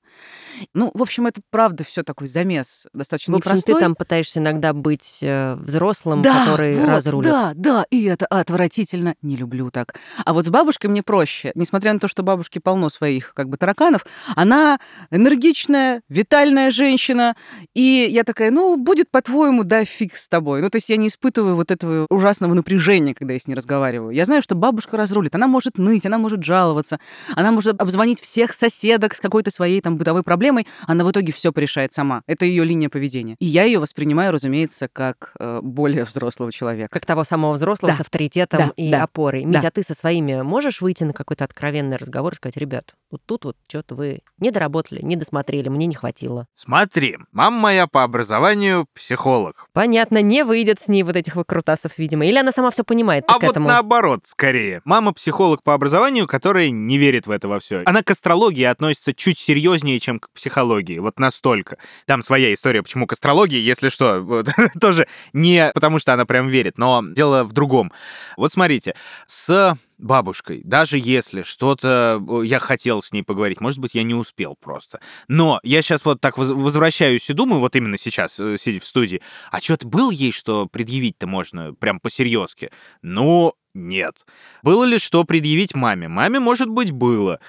Ну, в общем, это правда все такой замес достаточно В общем, непростой. ты там пытаешься иногда быть э, взрослым, да, который вот, разрулит. Да, да, и это отвратительно. Не люблю так. А вот с бабушкой мне проще. Несмотря на то, что бабушке полно своих как бы тараканов, она энергичная, витальная женщина. И я такая, ну, будет по-твоему, да, фиг с тобой. Ну, то есть я не испытываю вот этого ужасного напряжения, когда я с ней разговариваю. Я знаю, что бабушка разрулит. Она может ныть, она может жаловаться, она может обзвонить всех соседок с какой-то своей там бытовой проблемой. Она в итоге все порешает сама. Это ее линия поведения. И я ее воспринимаю, разумеется, как э, более взрослого человека. Как того самого взрослого Да. с авторитетом Да, и да, опорой. да. Митя, а ты со своими можешь выйти на какой-то откровенный разговор и сказать, ребят, вот тут вот что-то вы не доработали, не досмотрели, мне не хватило. Смотри, мама моя по образованию психолог. Понятно, не выйдет с ней вот этих выкрутасов, видимо. Или она сама все понимает, А к вот этому... наоборот, скорее. Мама психолог по образованию, которая не верит в это во все. Она к астрологии относится чуть серьезнее, чем к психологии. Вот настолько. Там своя история, почему к астрологии, если что, вот, тоже не потому, что она прям верит, но дело в другом. Вот смотрите, с бабушкой, даже если что-то э, я хотел с ней поговорить, может быть, я не успел просто. Но я сейчас вот так воз- возвращаюсь и думаю, вот именно сейчас, э, сидя в студии, а что-то было ей, что предъявить-то можно прям по-серьезки? Ну, нет. Было ли что предъявить маме? Маме, может быть, было,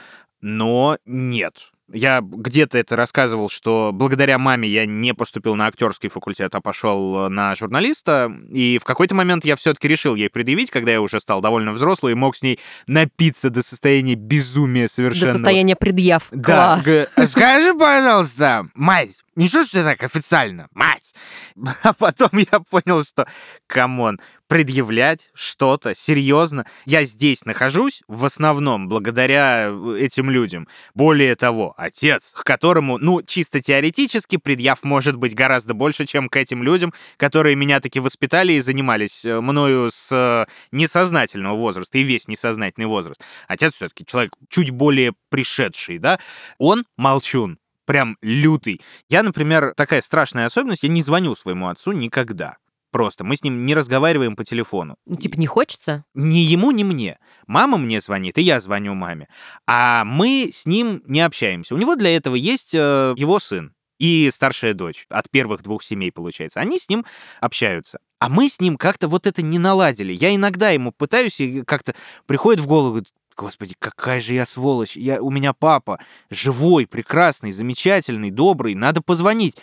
но нет. Я где-то это рассказывал, что благодаря маме я не поступил на актерский факультет, а пошел на журналиста. И в какой-то момент я все-таки решил ей предъявить, когда я уже стал довольно взрослый и мог с ней напиться до состояния безумия До совершенно. состояния предъяв. Да, Класс. скажи, пожалуйста, мать, не что ж ты так официально, мать? А потом я понял, что, come on, предъявлять что-то серьезно. Я здесь нахожусь в основном благодаря этим людям. Более того, отец, к которому, ну, чисто теоретически предъяв может быть гораздо больше, чем к этим людям, которые меня таки воспитали и занимались э, мною с э, несознательного возраста и весь несознательный возраст. Отец все-таки человек чуть более пришедший, да? Он молчун, прям лютый. Я, например, такая страшная особенность, я не звоню своему отцу никогда. Просто мы с ним не разговариваем по телефону. Ну, типа, не хочется? Ни ему, ни мне. Мама мне звонит, и я звоню маме. А мы с ним не общаемся. У него для этого есть э, его сын и старшая дочь. От первых двух семей, получается. Они с ним общаются. А мы с ним как-то вот это не наладили. Я иногда ему пытаюсь, и как-то приходит в голову, говорит, Господи, какая же я сволочь. Я, у меня папа живой, прекрасный, замечательный, добрый. Надо позвонить.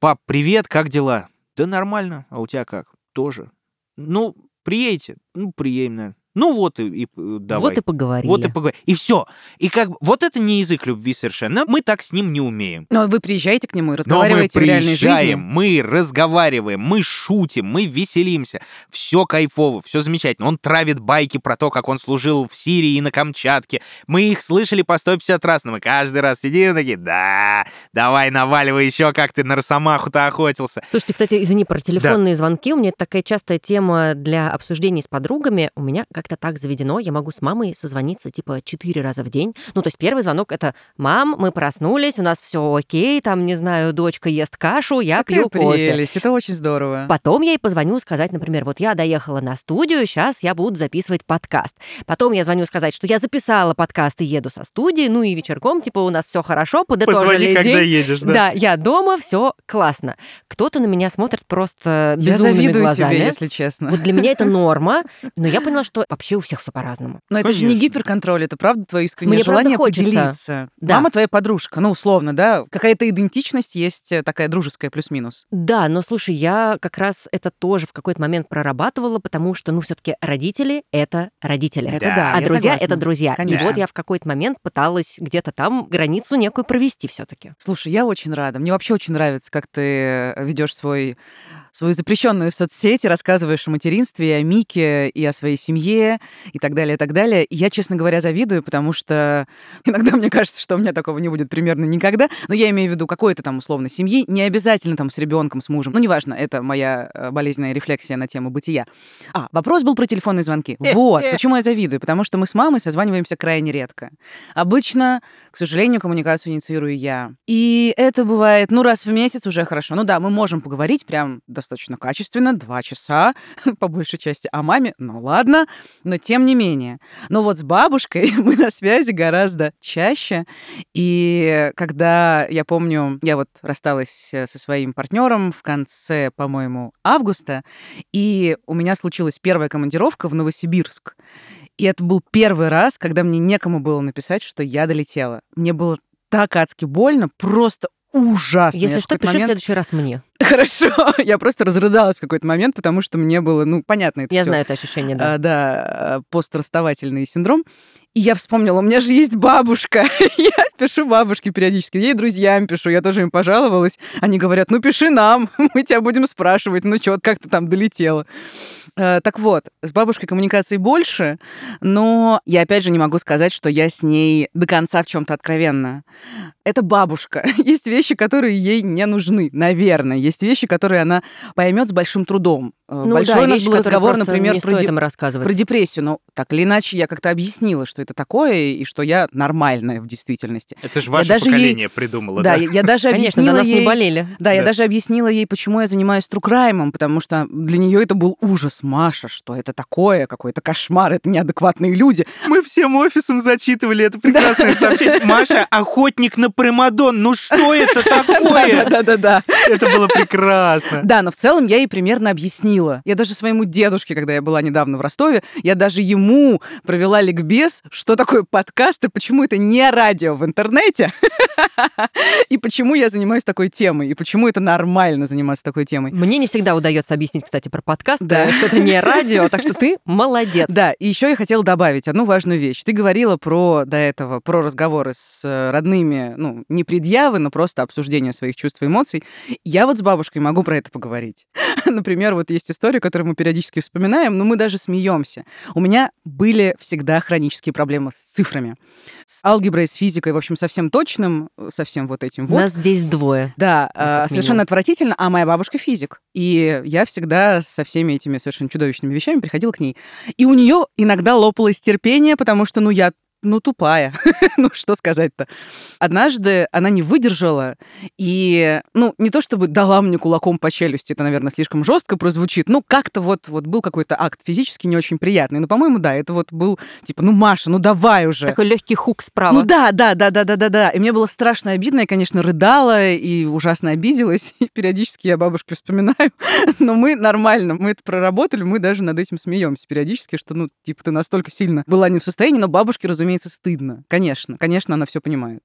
Пап, привет, как дела? Да нормально, а у тебя как? Тоже. Ну, приедете. Ну, приедем, наверное. Ну вот и, и, э, давай. Вот и поговорили. Вот и поговорим. И все. И как бы вот это не язык любви совершенно. Мы так с ним не умеем. Но вы приезжаете к нему и Но мы разговариваете в реальной жизни. мы разговариваем, мы шутим, мы веселимся. Все кайфово, все замечательно. Он травит байки про то, как он служил в Сирии и на Камчатке. Мы их слышали по 150 раз, но мы каждый раз сидим и такие, да, давай наваливай еще, как ты на Росомаху-то охотился. Слушайте, кстати, извини, про телефонные звонки. У меня это такая частая тема для обсуждений с подругами. У меня, как как-то так заведено, я могу с мамой созвониться типа четыре раза в день. Ну, то есть первый звонок это «Мам, мы проснулись, у нас все окей, там, не знаю, дочка ест кашу, я Какая пью кофе». прелесть, это очень здорово. Потом я ей позвоню сказать, например, вот я доехала на студию, сейчас я буду записывать подкаст. Потом я звоню сказать, что я записала подкаст и еду со студии, ну и вечерком, типа, у нас все хорошо, подытожили Позвони, когда день. едешь, да. Да, я дома, все классно. Кто-то на меня смотрит просто Я безумными завидую глазами. тебе, если честно. Вот для меня это норма, но я поняла, что вообще у всех все по-разному. Но это же не Конечно. гиперконтроль, это правда твое искреннее Мне желание хочется. поделиться. Да. Мама твоя подружка, ну, условно, да? Какая-то идентичность есть э, такая дружеская плюс-минус. Да, но слушай, я как раз это тоже в какой-то момент прорабатывала, потому что, ну, все-таки родители это родители. Это Да. а я друзья это друзья. И Конечно. вот я в какой-то момент пыталась где-то там границу некую провести все-таки. Слушай, я очень рада. Мне вообще очень нравится, как ты ведешь свой свою запрещенную соцсеть, рассказываешь о материнстве, и о Мике, и о своей семье, и так далее, и так далее. И я, честно говоря, завидую, потому что иногда мне кажется, что у меня такого не будет примерно никогда. Но я имею в виду какой-то там условно семьи, не обязательно там с ребенком, с мужем. Ну, неважно, это моя э, болезненная рефлексия на тему бытия. А, вопрос был про телефонные звонки. Вот, почему я завидую. Потому что мы с мамой созваниваемся крайне редко. Обычно, к сожалению, коммуникацию инициирую я. И это бывает, ну, раз в месяц уже хорошо. Ну да, мы можем поговорить прям достаточно качественно, два часа, по большей части, о маме, ну ладно, но тем не менее. Но вот с бабушкой мы на связи гораздо чаще. И когда, я помню, я вот рассталась э, со своим партнером в конце, по-моему, августа, и у меня случилась первая командировка в Новосибирск. И это был первый раз, когда мне некому было написать, что я долетела. Мне было так адски больно, просто ужасно. Если Я в что, пиши в момент- следующий раз мне. Хорошо, я просто разрыдалась в какой-то момент, потому что мне было, ну, понятно это Я всё. знаю это ощущение, да. А, да, а, пострасставательный синдром. И я вспомнила, у меня же есть бабушка. я пишу бабушке периодически. Ей друзьям пишу, я тоже им пожаловалась. Они говорят, ну пиши нам, мы тебя будем спрашивать, ну что, как ты там долетела. Э, Так вот, с бабушкой коммуникации больше, но я опять же не могу сказать, что я с ней до конца в чем-то откровенна. Это бабушка. Есть вещи, которые ей не нужны, наверное. Есть вещи, которые она поймет с большим трудом. Э, Ну Большой да, у нас вещи, был разговор, например, про, де- рассказывать. про депрессию. Но так или иначе, я как-то объяснила, что это такое, и что я нормальная в действительности. Это же ваше даже ей- поколение придумало, Да, да? я, я даже Конечно, объяснила до нас ей... не болели. Да, я Да. даже объяснила ей, почему я занимаюсь true crime ом, потому что для нее это был ужас. Маша, что это такое? Какой-то кошмар, это неадекватные люди. Мы всем офисом зачитывали это прекрасное сообщение. Маша, охотник на примадон, ну что это такое? Да-да-да. Это было прекрасно. Да, но в целом я ей примерно объяснила. Я даже своему дедушке, когда я была недавно в Ростове, я даже ему провела ликбез, что такое подкаст и почему это не радио в интернете, и почему я занимаюсь такой темой, и почему это нормально заниматься такой темой. Мне не всегда удается объяснить, кстати, про подкаст, Да. да. что не радио, так что ты молодец. Да, и еще я хотела добавить одну важную вещь. Ты говорила про до этого, про разговоры с э, родными, ну, не предъявы, но просто обсуждение своих чувств и эмоций. Я вот с бабушкой могу про это поговорить. Например, вот есть история, которую мы периодически вспоминаем, но мы даже смеемся. У меня были всегда хронические проблемы с цифрами. С алгеброй, с физикой, в общем, совсем точным, совсем вот этим вот. Нас здесь двое. Да, э, совершенно отвратительно, а моя бабушка физик. И я всегда со всеми этими совершенно чудовищными вещами приходила к ней. И у нее иногда лопалось терпение, потому что, ну, я ну, тупая. ну, что сказать-то. Однажды она не выдержала и, ну, не то чтобы дала мне кулаком по челюсти, это, наверное, слишком жестко прозвучит, ну, как-то вот, вот был какой-то акт физически не очень приятный. Но, по-моему, да, это вот был, типа, ну, Маша, ну, давай уже. Такой легкий хук справа. Ну да, да, да, да, да, да, да. И мне было страшно обидно, я, конечно, рыдала и ужасно обиделась. И периодически я бабушке вспоминаю. Но мы нормально, мы это проработали, мы даже над этим смеемся периодически, что, ну, типа, ты настолько сильно была не в состоянии, но бабушке, разумеется, стыдно. Конечно, конечно, она все понимает.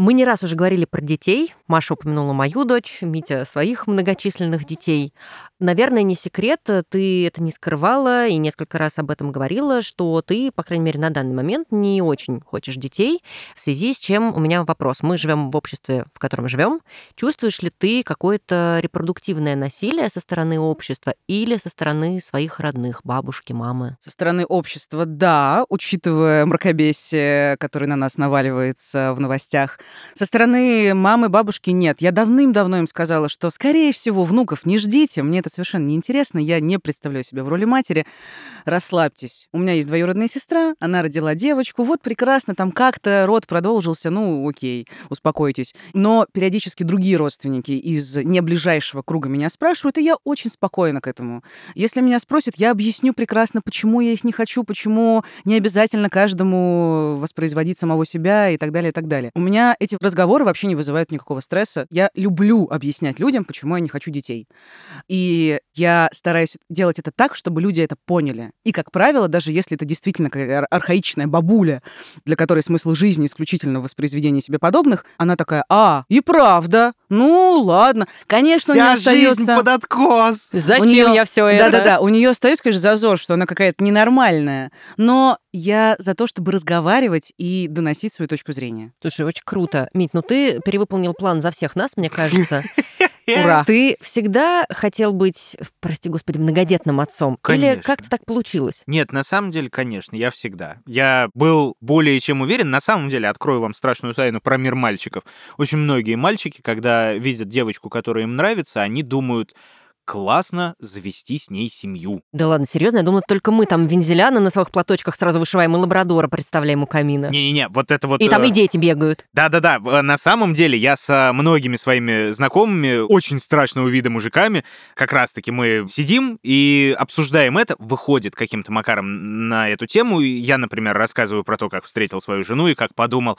Мы не раз уже говорили про детей. Маша упомянула мою дочь, Митя своих многочисленных детей. Наверное, не секрет, ты это не скрывала и несколько раз об этом говорила, что ты, по крайней мере, на данный момент не очень хочешь детей, в связи с чем у меня вопрос. Мы живем в обществе, в котором живем. Чувствуешь ли ты какое-то репродуктивное насилие со стороны общества или со стороны своих родных, бабушки, мамы? Со стороны общества, да, учитывая мракобесие, которое на нас наваливается в новостях. Со стороны мамы, бабушки нет. Я давным-давно им сказала, что, скорее всего, внуков не ждите, мне это совершенно неинтересно, я не представляю себя в роли матери. Расслабьтесь. У меня есть двоюродная сестра, она родила девочку, вот прекрасно, там как-то род продолжился, ну окей, успокойтесь. Но периодически другие родственники из неближайшего круга меня спрашивают, и я очень спокойна к этому. Если меня спросят, я объясню прекрасно, почему я их не хочу, почему не обязательно каждому воспроизводить самого себя и так далее, и так далее. У меня эти разговоры вообще не вызывают никакого стресса. Я люблю объяснять людям, почему я не хочу детей. И я стараюсь делать это так, чтобы люди это поняли. И, как правило, даже если это действительно какая-то архаичная бабуля, для которой смысл жизни исключительно в воспроизведении себе подобных, она такая, а, и правда, ну ладно. Конечно, Вся у нее остается... жизнь под откос. Зачем У неё- я все это? Да-да-да, у нее остается, конечно, зазор, что она какая-то ненормальная. Но я за то, чтобы разговаривать и доносить свою точку зрения. Слушай, очень круто. Мить, ну ты перевыполнил план за всех нас, мне кажется. Ура! Ты всегда хотел быть, прости господи, многодетным отцом? Или Конечно. как-то так получилось? Нет, на самом деле, конечно, я всегда. Я был более чем уверен. На самом деле, открою вам страшную тайну про мир мальчиков. Очень многие мальчики, когда видят девочку, которая им нравится, они думают, классно завести с ней семью. Да ладно, серьезно? Я думала, только мы там вензеля на носовых платочках сразу вышиваем и лабрадора представляем у камина. Не-не-не, вот это вот... И там э, и дети бегают. Да-да-да, в- на самом деле я со многими своими знакомыми, очень страшного вида мужиками, как раз-таки мы сидим и обсуждаем это, выходит каким-то макаром на эту тему. Я, например, рассказываю про то, как встретил свою жену и как подумал,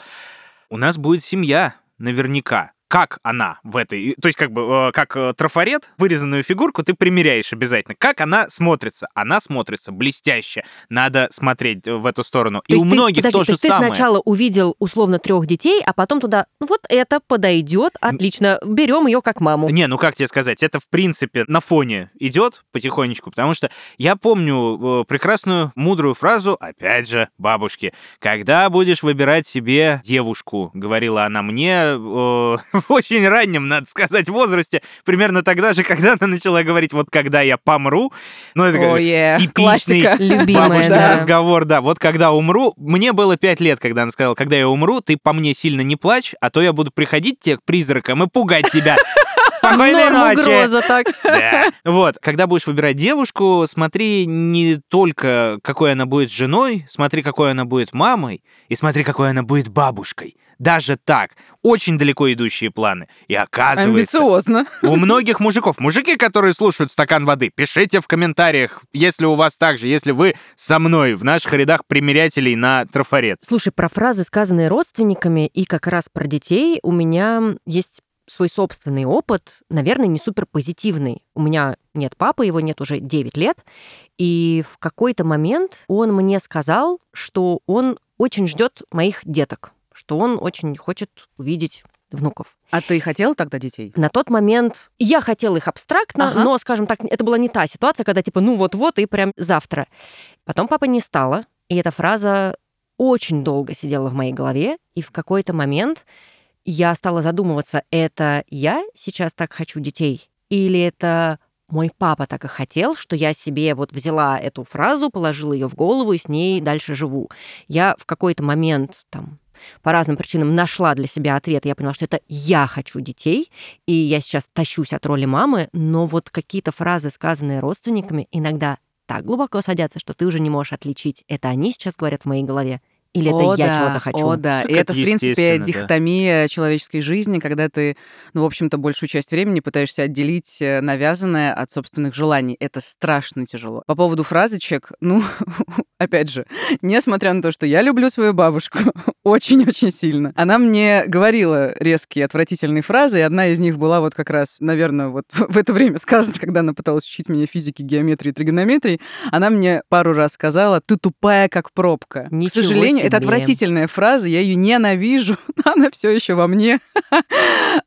у нас будет семья, наверняка. Как она в этой... То есть как бы э, как э, трафарет, вырезанную фигурку ты примеряешь обязательно. Как она смотрится? Она смотрится блестяще. Надо смотреть э, в эту сторону. То и у ты- многих подожди, то же есть ты самое. сначала увидел условно трех детей, а потом туда, ну вот это подойдет, отлично, берем ее как маму. Не, ну как тебе сказать, это в принципе на фоне идет потихонечку, потому что я помню прекрасную мудрую фразу, опять же, бабушки, когда будешь выбирать себе девушку, говорила она мне э, в очень раннем, надо сказать, возрасте, примерно тогда же, когда она начала говорить, вот когда я помру, ну это как Ой, типичный бабушкин да. разговор, да, вот когда умру, мне было пять лет, когда она сказала, когда я умру, ты по мне сильно не плачь, а то я буду приходить тебе к призракам и пугать тебя. Спокойной Норм ночи. угроза так. Да. Вот, когда будешь выбирать девушку, смотри не только, какой она будет женой, смотри, какой она будет мамой, и смотри, какой она будет бабушкой. Даже так. Очень далеко идущие планы. И оказывается, Амбициозно. у многих мужиков, мужики, которые слушают «Стакан воды», пишите в комментариях, если у вас так же, если вы со мной в наших рядах примерятелей на трафарет. Слушай, про фразы, сказанные родственниками, и как раз про детей, у меня есть свой собственный опыт, наверное, не супер позитивный. У меня нет папы, его нет уже 9 лет, и в какой-то момент он мне сказал, что он очень ждет моих деток, что он очень хочет увидеть внуков. А ты хотела тогда детей? На тот момент я хотела их абстрактно, Ага. но, скажем так, это была не та ситуация, когда типа, ну вот-вот и прям завтра. Потом папа не стало, и эта фраза очень долго сидела в моей голове, и в какой-то момент я стала задумываться, это я сейчас так хочу детей, или это мой папа так и хотел, что я себе вот взяла эту фразу, положила ее в голову и с ней дальше живу. Я в какой-то момент там по разным причинам нашла для себя ответ. Я поняла, что это я хочу детей, и я сейчас тащусь от роли мамы, но вот какие-то фразы, сказанные родственниками, иногда так глубоко садятся, что ты уже не можешь отличить, это они сейчас говорят в моей голове, или это О, я да, чего-то хочу. О, да. Так и это, в принципе, да. дихотомия человеческой жизни, когда ты, ну, в общем-то, большую часть времени пытаешься отделить э, навязанное от собственных желаний. Это страшно тяжело. По поводу фразочек, ну, опять же, несмотря на то, что я люблю свою бабушку очень-очень сильно, она мне говорила резкие, отвратительные фразы, и одна из них была вот как раз, наверное, вот в это время сказано, когда она пыталась учить меня физике, геометрии, тригонометрии, она мне пару раз сказала, ты тупая, как пробка. К Ничего сожалению, это себе. отвратительная фраза, я ее ненавижу, она все еще во мне.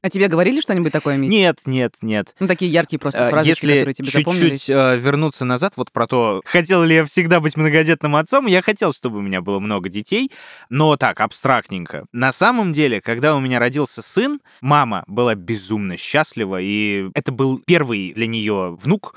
А тебе говорили что-нибудь такое, Митя? Нет, нет, нет. Ну, такие яркие просто Э, Если которые тебе запомнились. чуть-чуть э, вернуться назад, вот про то, хотел ли я всегда быть многодетным отцом, я хотел, чтобы у меня было много детей, но так, абстрактненько. На самом деле, когда у меня родился сын, мама была безумно счастлива, и это был первый для нее внук,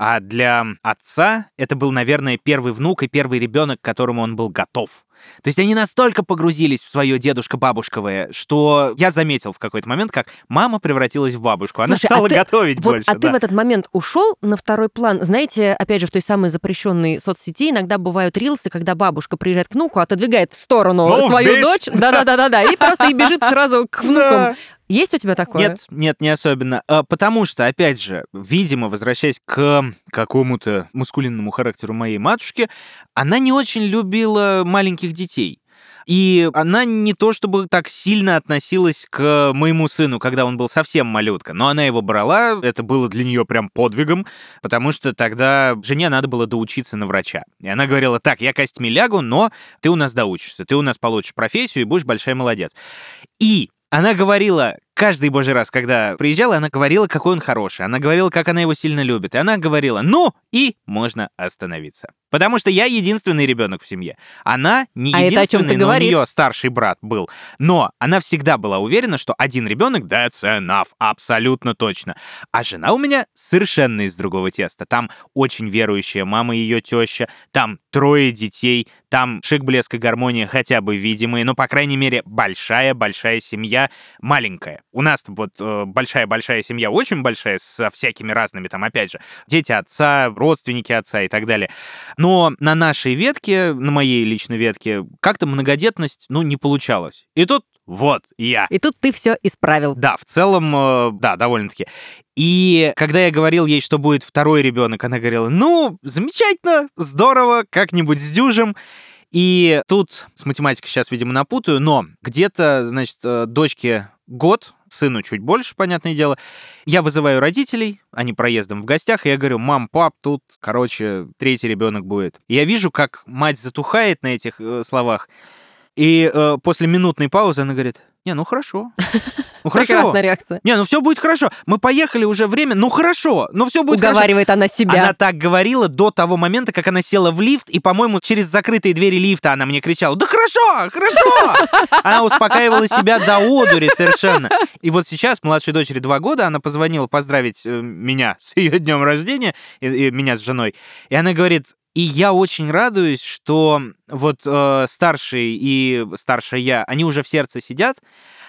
А для отца это был, наверное, первый внук и первый ребенок, к которому он был готов. То есть они настолько погрузились в свое дедушка-бабушковое, что я заметил в какой-то момент, как мама превратилась в бабушку. Она Слушай, а стала ты- готовить Вот, больше. а ты да. в этот момент ушел на второй план. Знаете, опять же, в той самой запрещенной соцсети иногда бывают рилсы, когда бабушка приезжает к внуку, отодвигает в сторону Move, свою bitch. дочь. Да-да-да-да, и просто и бежит сразу к внукам. Есть у тебя такое? Нет, нет, не особенно. А, Потому что, опять же, видимо, возвращаясь к какому-то мускулинному характеру моей матушки, она не очень любила маленьких детей. И она не то чтобы так сильно относилась к моему сыну, когда он был совсем малютка, но она его брала, это было для нее прям подвигом, потому что тогда жене надо было доучиться на врача. И она говорила, так, я костями лягу, но ты у нас доучишься, ты у нас получишь профессию и будешь большая молодец. И она говорила каждый божий раз, когда приезжала, она говорила, какой он хороший. Она говорила, как она его сильно любит. И она говорила, ну, и можно остановиться. Потому что я единственный ребенок в семье. Она не А это о чем единственный, ты но у говорит? нее старший брат был. Но она всегда была уверена, что один ребенок, that's enough, абсолютно точно. А жена у меня совершенно из другого теста. Там очень верующая мама ее теща, там трое детей, там шик, блеск и гармония хотя бы видимые, но, по крайней мере, большая-большая семья, маленькая. У нас вот э, большая-большая семья, очень большая, со всякими разными, там, опять же, дети отца, родственники отца и так далее. Но на нашей ветке, на моей личной ветке, как-то многодетность, ну, не получалось. И тут вот я. И тут ты все исправил. Да, в целом, э, да, довольно-таки. И когда я говорил ей, что будет второй ребенок, она говорила, ну, замечательно, здорово, как-нибудь сдюжим. И тут с математикой сейчас, видимо, напутаю, но где-то, значит, э, дочке год, сыну чуть больше, понятное дело. Я вызываю родителей, они проездом в гостях, и я говорю, мам, пап, тут, короче, третий ребенок будет. Я вижу, как мать затухает на этих э, словах, и э, после минутной паузы она говорит, не, ну хорошо. Ну хорошо. Прекрасная реакция. Не, ну все будет хорошо. Мы поехали уже время, ну хорошо, ну все будет хорошо. Уговаривает она себя. Она так говорила до того момента, как она села в лифт, и, по-моему, через закрытые двери лифта она мне кричала, да хорошо, хорошо! Она успокаивала себя до одури совершенно. И вот сейчас, младшей дочери два года, она позвонила поздравить э, меня с ее днем рождения, и, и меня с женой, и она говорит, и я очень радуюсь, что вот э, старший и старшая я, они уже в сердце сидят,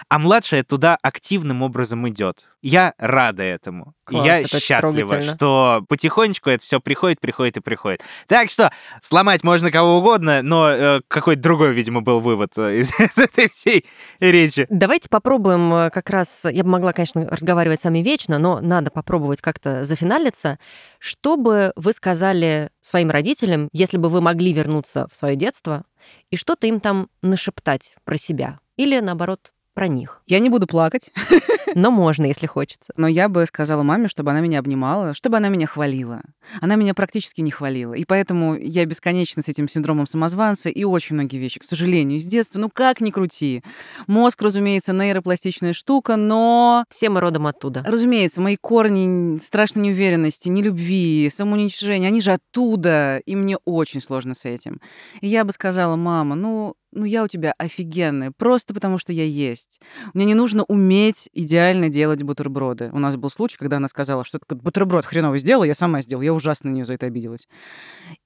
а младшая туда активным образом идет. Я рада этому. Класс, я это счастлива, что потихонечку это все приходит, приходит и приходит. Так что сломать можно кого угодно, но э, какой-то другой, видимо, был вывод э, из, из этой всей речи. Давайте попробуем э, как раз, я бы могла, конечно, разговаривать с вами вечно, но надо попробовать как-то зафиналиться. Что бы вы сказали своим родителям, если бы вы могли вернуться в свое детство и что-то им там нашептать про себя? Или, наоборот, про них? Я не буду плакать, Но можно, если хочется. но я бы сказала маме, чтобы она меня обнимала, чтобы она меня хвалила. Она меня практически не хвалила. И поэтому я бесконечно с этим синдромом самозванца и очень многие вещи, к сожалению, с детства, ну как ни крути. Мозг, разумеется, нейропластичная штука, но Все мы родом оттуда. Разумеется, мои корни страшной неуверенности, нелюбви, самоуничтожения, они же оттуда, и мне очень сложно с этим. И я бы сказала, мама, ну, ну я у тебя офигенная, просто потому что я есть. Мне не нужно уметь идеально делать бутерброды. У нас был случай, когда она сказала, что бутерброд хреново сделала, я сама сделала, я ужасно на нее за это обиделась.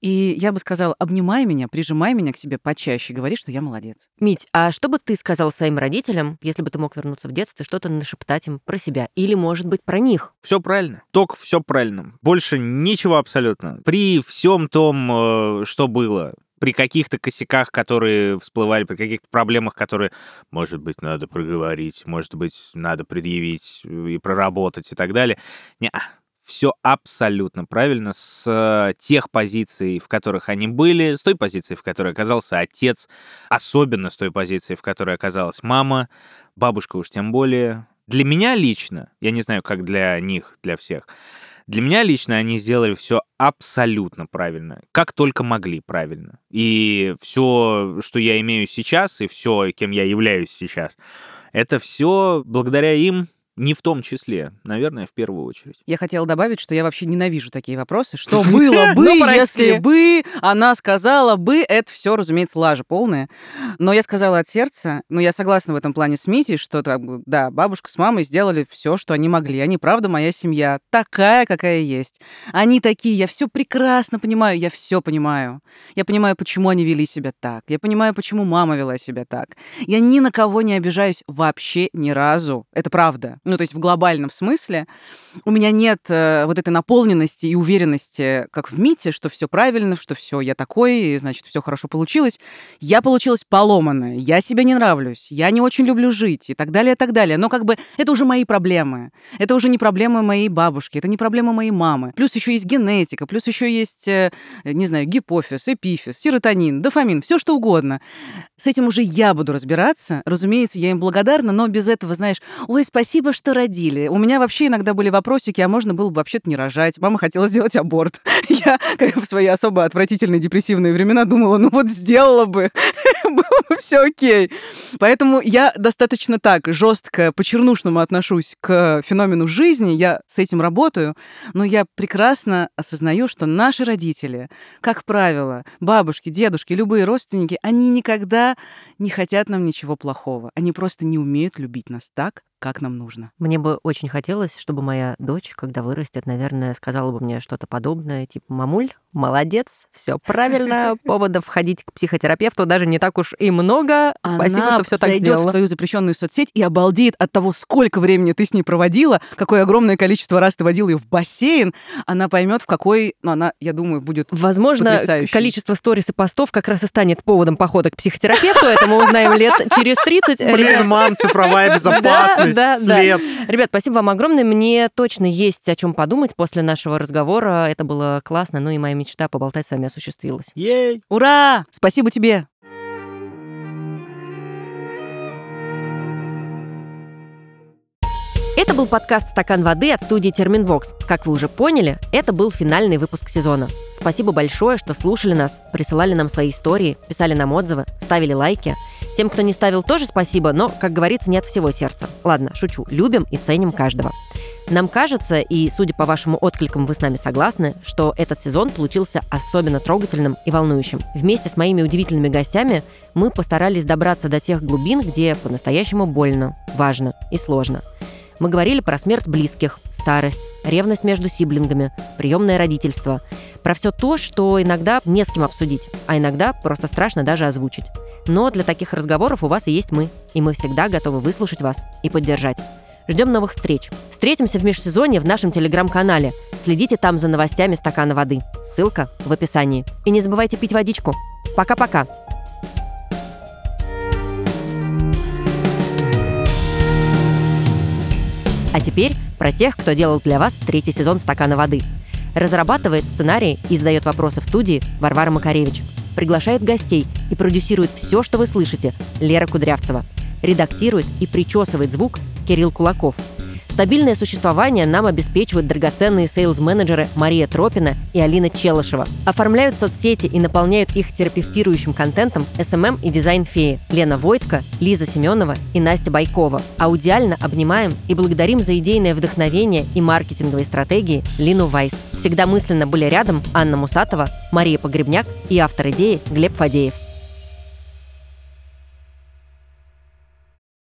И я бы сказала, обнимай меня, прижимай меня к себе почаще, говори, что я молодец. Мить, а что бы ты сказал своим родителям, если бы ты мог вернуться в детство, что-то нашептать им про себя? Или, может быть, про них? Все правильно. Только все правильно. Больше ничего абсолютно. При всем том, э, что было, при каких-то косяках, которые всплывали, при каких-то проблемах, которые, может быть, надо проговорить, может быть, надо предъявить и проработать и так далее. Не, все абсолютно правильно с э, тех позиций, в которых они были, с той позиции, в которой оказался отец, особенно с той позиции, в которой оказалась мама, бабушка уж тем более. Для меня лично, я не знаю, как для них, для всех, для меня лично они сделали все абсолютно правильно, как только могли правильно. И все, что я имею сейчас, и все, кем я являюсь сейчас, это все благодаря им, Не в том числе, наверное, в первую очередь. Я хотела добавить, что я вообще ненавижу такие вопросы. Что было бы, если бы она сказала бы, это все, разумеется, лажа полная. Но я сказала от сердца, но я согласна в этом плане с Митей, что да, бабушка с мамой сделали все, что они могли. Они, правда, моя семья, такая, какая есть. Они такие, я все прекрасно понимаю, я все понимаю. Я понимаю, почему они вели себя так. Я понимаю, почему мама вела себя так. Я ни на кого не обижаюсь вообще ни разу. Это правда. Ну, то есть в глобальном смысле у меня нет э, вот этой наполненности и уверенности, как в Мите, что все правильно, что все я такой, и, значит, все хорошо получилось. Я получилась поломанная, я себе не нравлюсь, я не очень люблю жить и так далее, и так далее. Но как бы это уже мои проблемы. Это уже не проблемы моей бабушки, это не проблема моей мамы. Плюс еще есть генетика, плюс еще есть, э, не знаю, гипофиз, эпифиз, серотонин, дофамин, все что угодно. С этим уже я буду разбираться. Разумеется, я им благодарна, но без этого, знаешь, ой, спасибо, что родили. У меня вообще иногда были вопросики, а можно было бы вообще-то не рожать. Мама хотела сделать аборт. Я, как в свои особо отвратительные депрессивные времена, думала, ну вот сделала бы, было бы все окей. Поэтому я достаточно так жестко по-чернушному отношусь к феномену жизни, я с этим работаю, но я прекрасно осознаю, что наши родители, как правило, бабушки, дедушки, любые родственники, они никогда не хотят нам ничего плохого. Они просто не умеют любить нас так, как нам нужно. Мне бы очень хотелось, чтобы моя дочь, когда вырастет, наверное, сказала бы мне что-то подобное, типа, мамуль, молодец, все правильно, поводов ходить к психотерапевту даже не так уж и много. Спасибо, Она что все так зайдет в сделала. твою запрещенную соцсеть и обалдеет от того, сколько времени ты с ней проводила, какое огромное количество раз ты водила ее в бассейн. Она поймет, в какой, ну, она, я думаю, будет Возможно, количество сторис и постов как раз и станет поводом похода к психотерапевту. Это мы узнаем лет через 30. Ребят, Блин, мам, цифровая безопасность, да, да. след. Ребят, спасибо вам огромное. Мне точно есть о чем подумать после нашего разговора. Это было классно. Ну и моя мечта поболтать с вами осуществилась. Ей. Ура! Спасибо тебе! Это был подкаст «Стакан воды» от студии «Терминвокс». Как вы уже поняли, это был финальный выпуск сезона. Спасибо большое, что слушали нас, присылали нам свои истории, писали нам отзывы, ставили лайки. Тем, кто не ставил, тоже спасибо, но, как говорится, не от всего сердца. Ладно, шучу. Любим и ценим каждого. Нам кажется, и судя по вашему откликам вы с нами согласны, что этот сезон получился особенно трогательным и волнующим. Вместе с моими удивительными гостями мы постарались добраться до тех глубин, где по-настоящему больно, важно и сложно. Мы говорили про смерть близких, старость, ревность между сиблингами, приемное родительство. Про все то, что иногда не с кем обсудить, а иногда просто страшно даже озвучить. Но для таких разговоров у вас и есть мы, и мы всегда готовы выслушать вас и поддержать. Ждем новых встреч. Встретимся в межсезонье в нашем телеграм-канале. Следите там за новостями стакана воды. Ссылка в описании. И не забывайте пить водичку. Пока-пока. А теперь про тех, кто делал для вас третий сезон «Стакана воды». Разрабатывает сценарий и задает вопросы в студии Варвара Макаревич. Приглашает гостей и продюсирует все, что вы слышите Лера Кудрявцева. Редактирует и причесывает звук Кирилл Кулаков. Стабильное существование нам обеспечивают драгоценные сейлз-менеджеры Мария Тропина и Алина Челышева. Оформляют соцсети и наполняют их терапевтирующим контентом SMM и дизайн-феи Лена Войтко, Лиза Семенова и Настя Байкова. Аудиально обнимаем и благодарим за идейное вдохновение и маркетинговые стратегии Лину Вайс. Всегда мысленно были рядом Анна Мусатова, Мария Погребняк и автор идеи Глеб Фадеев.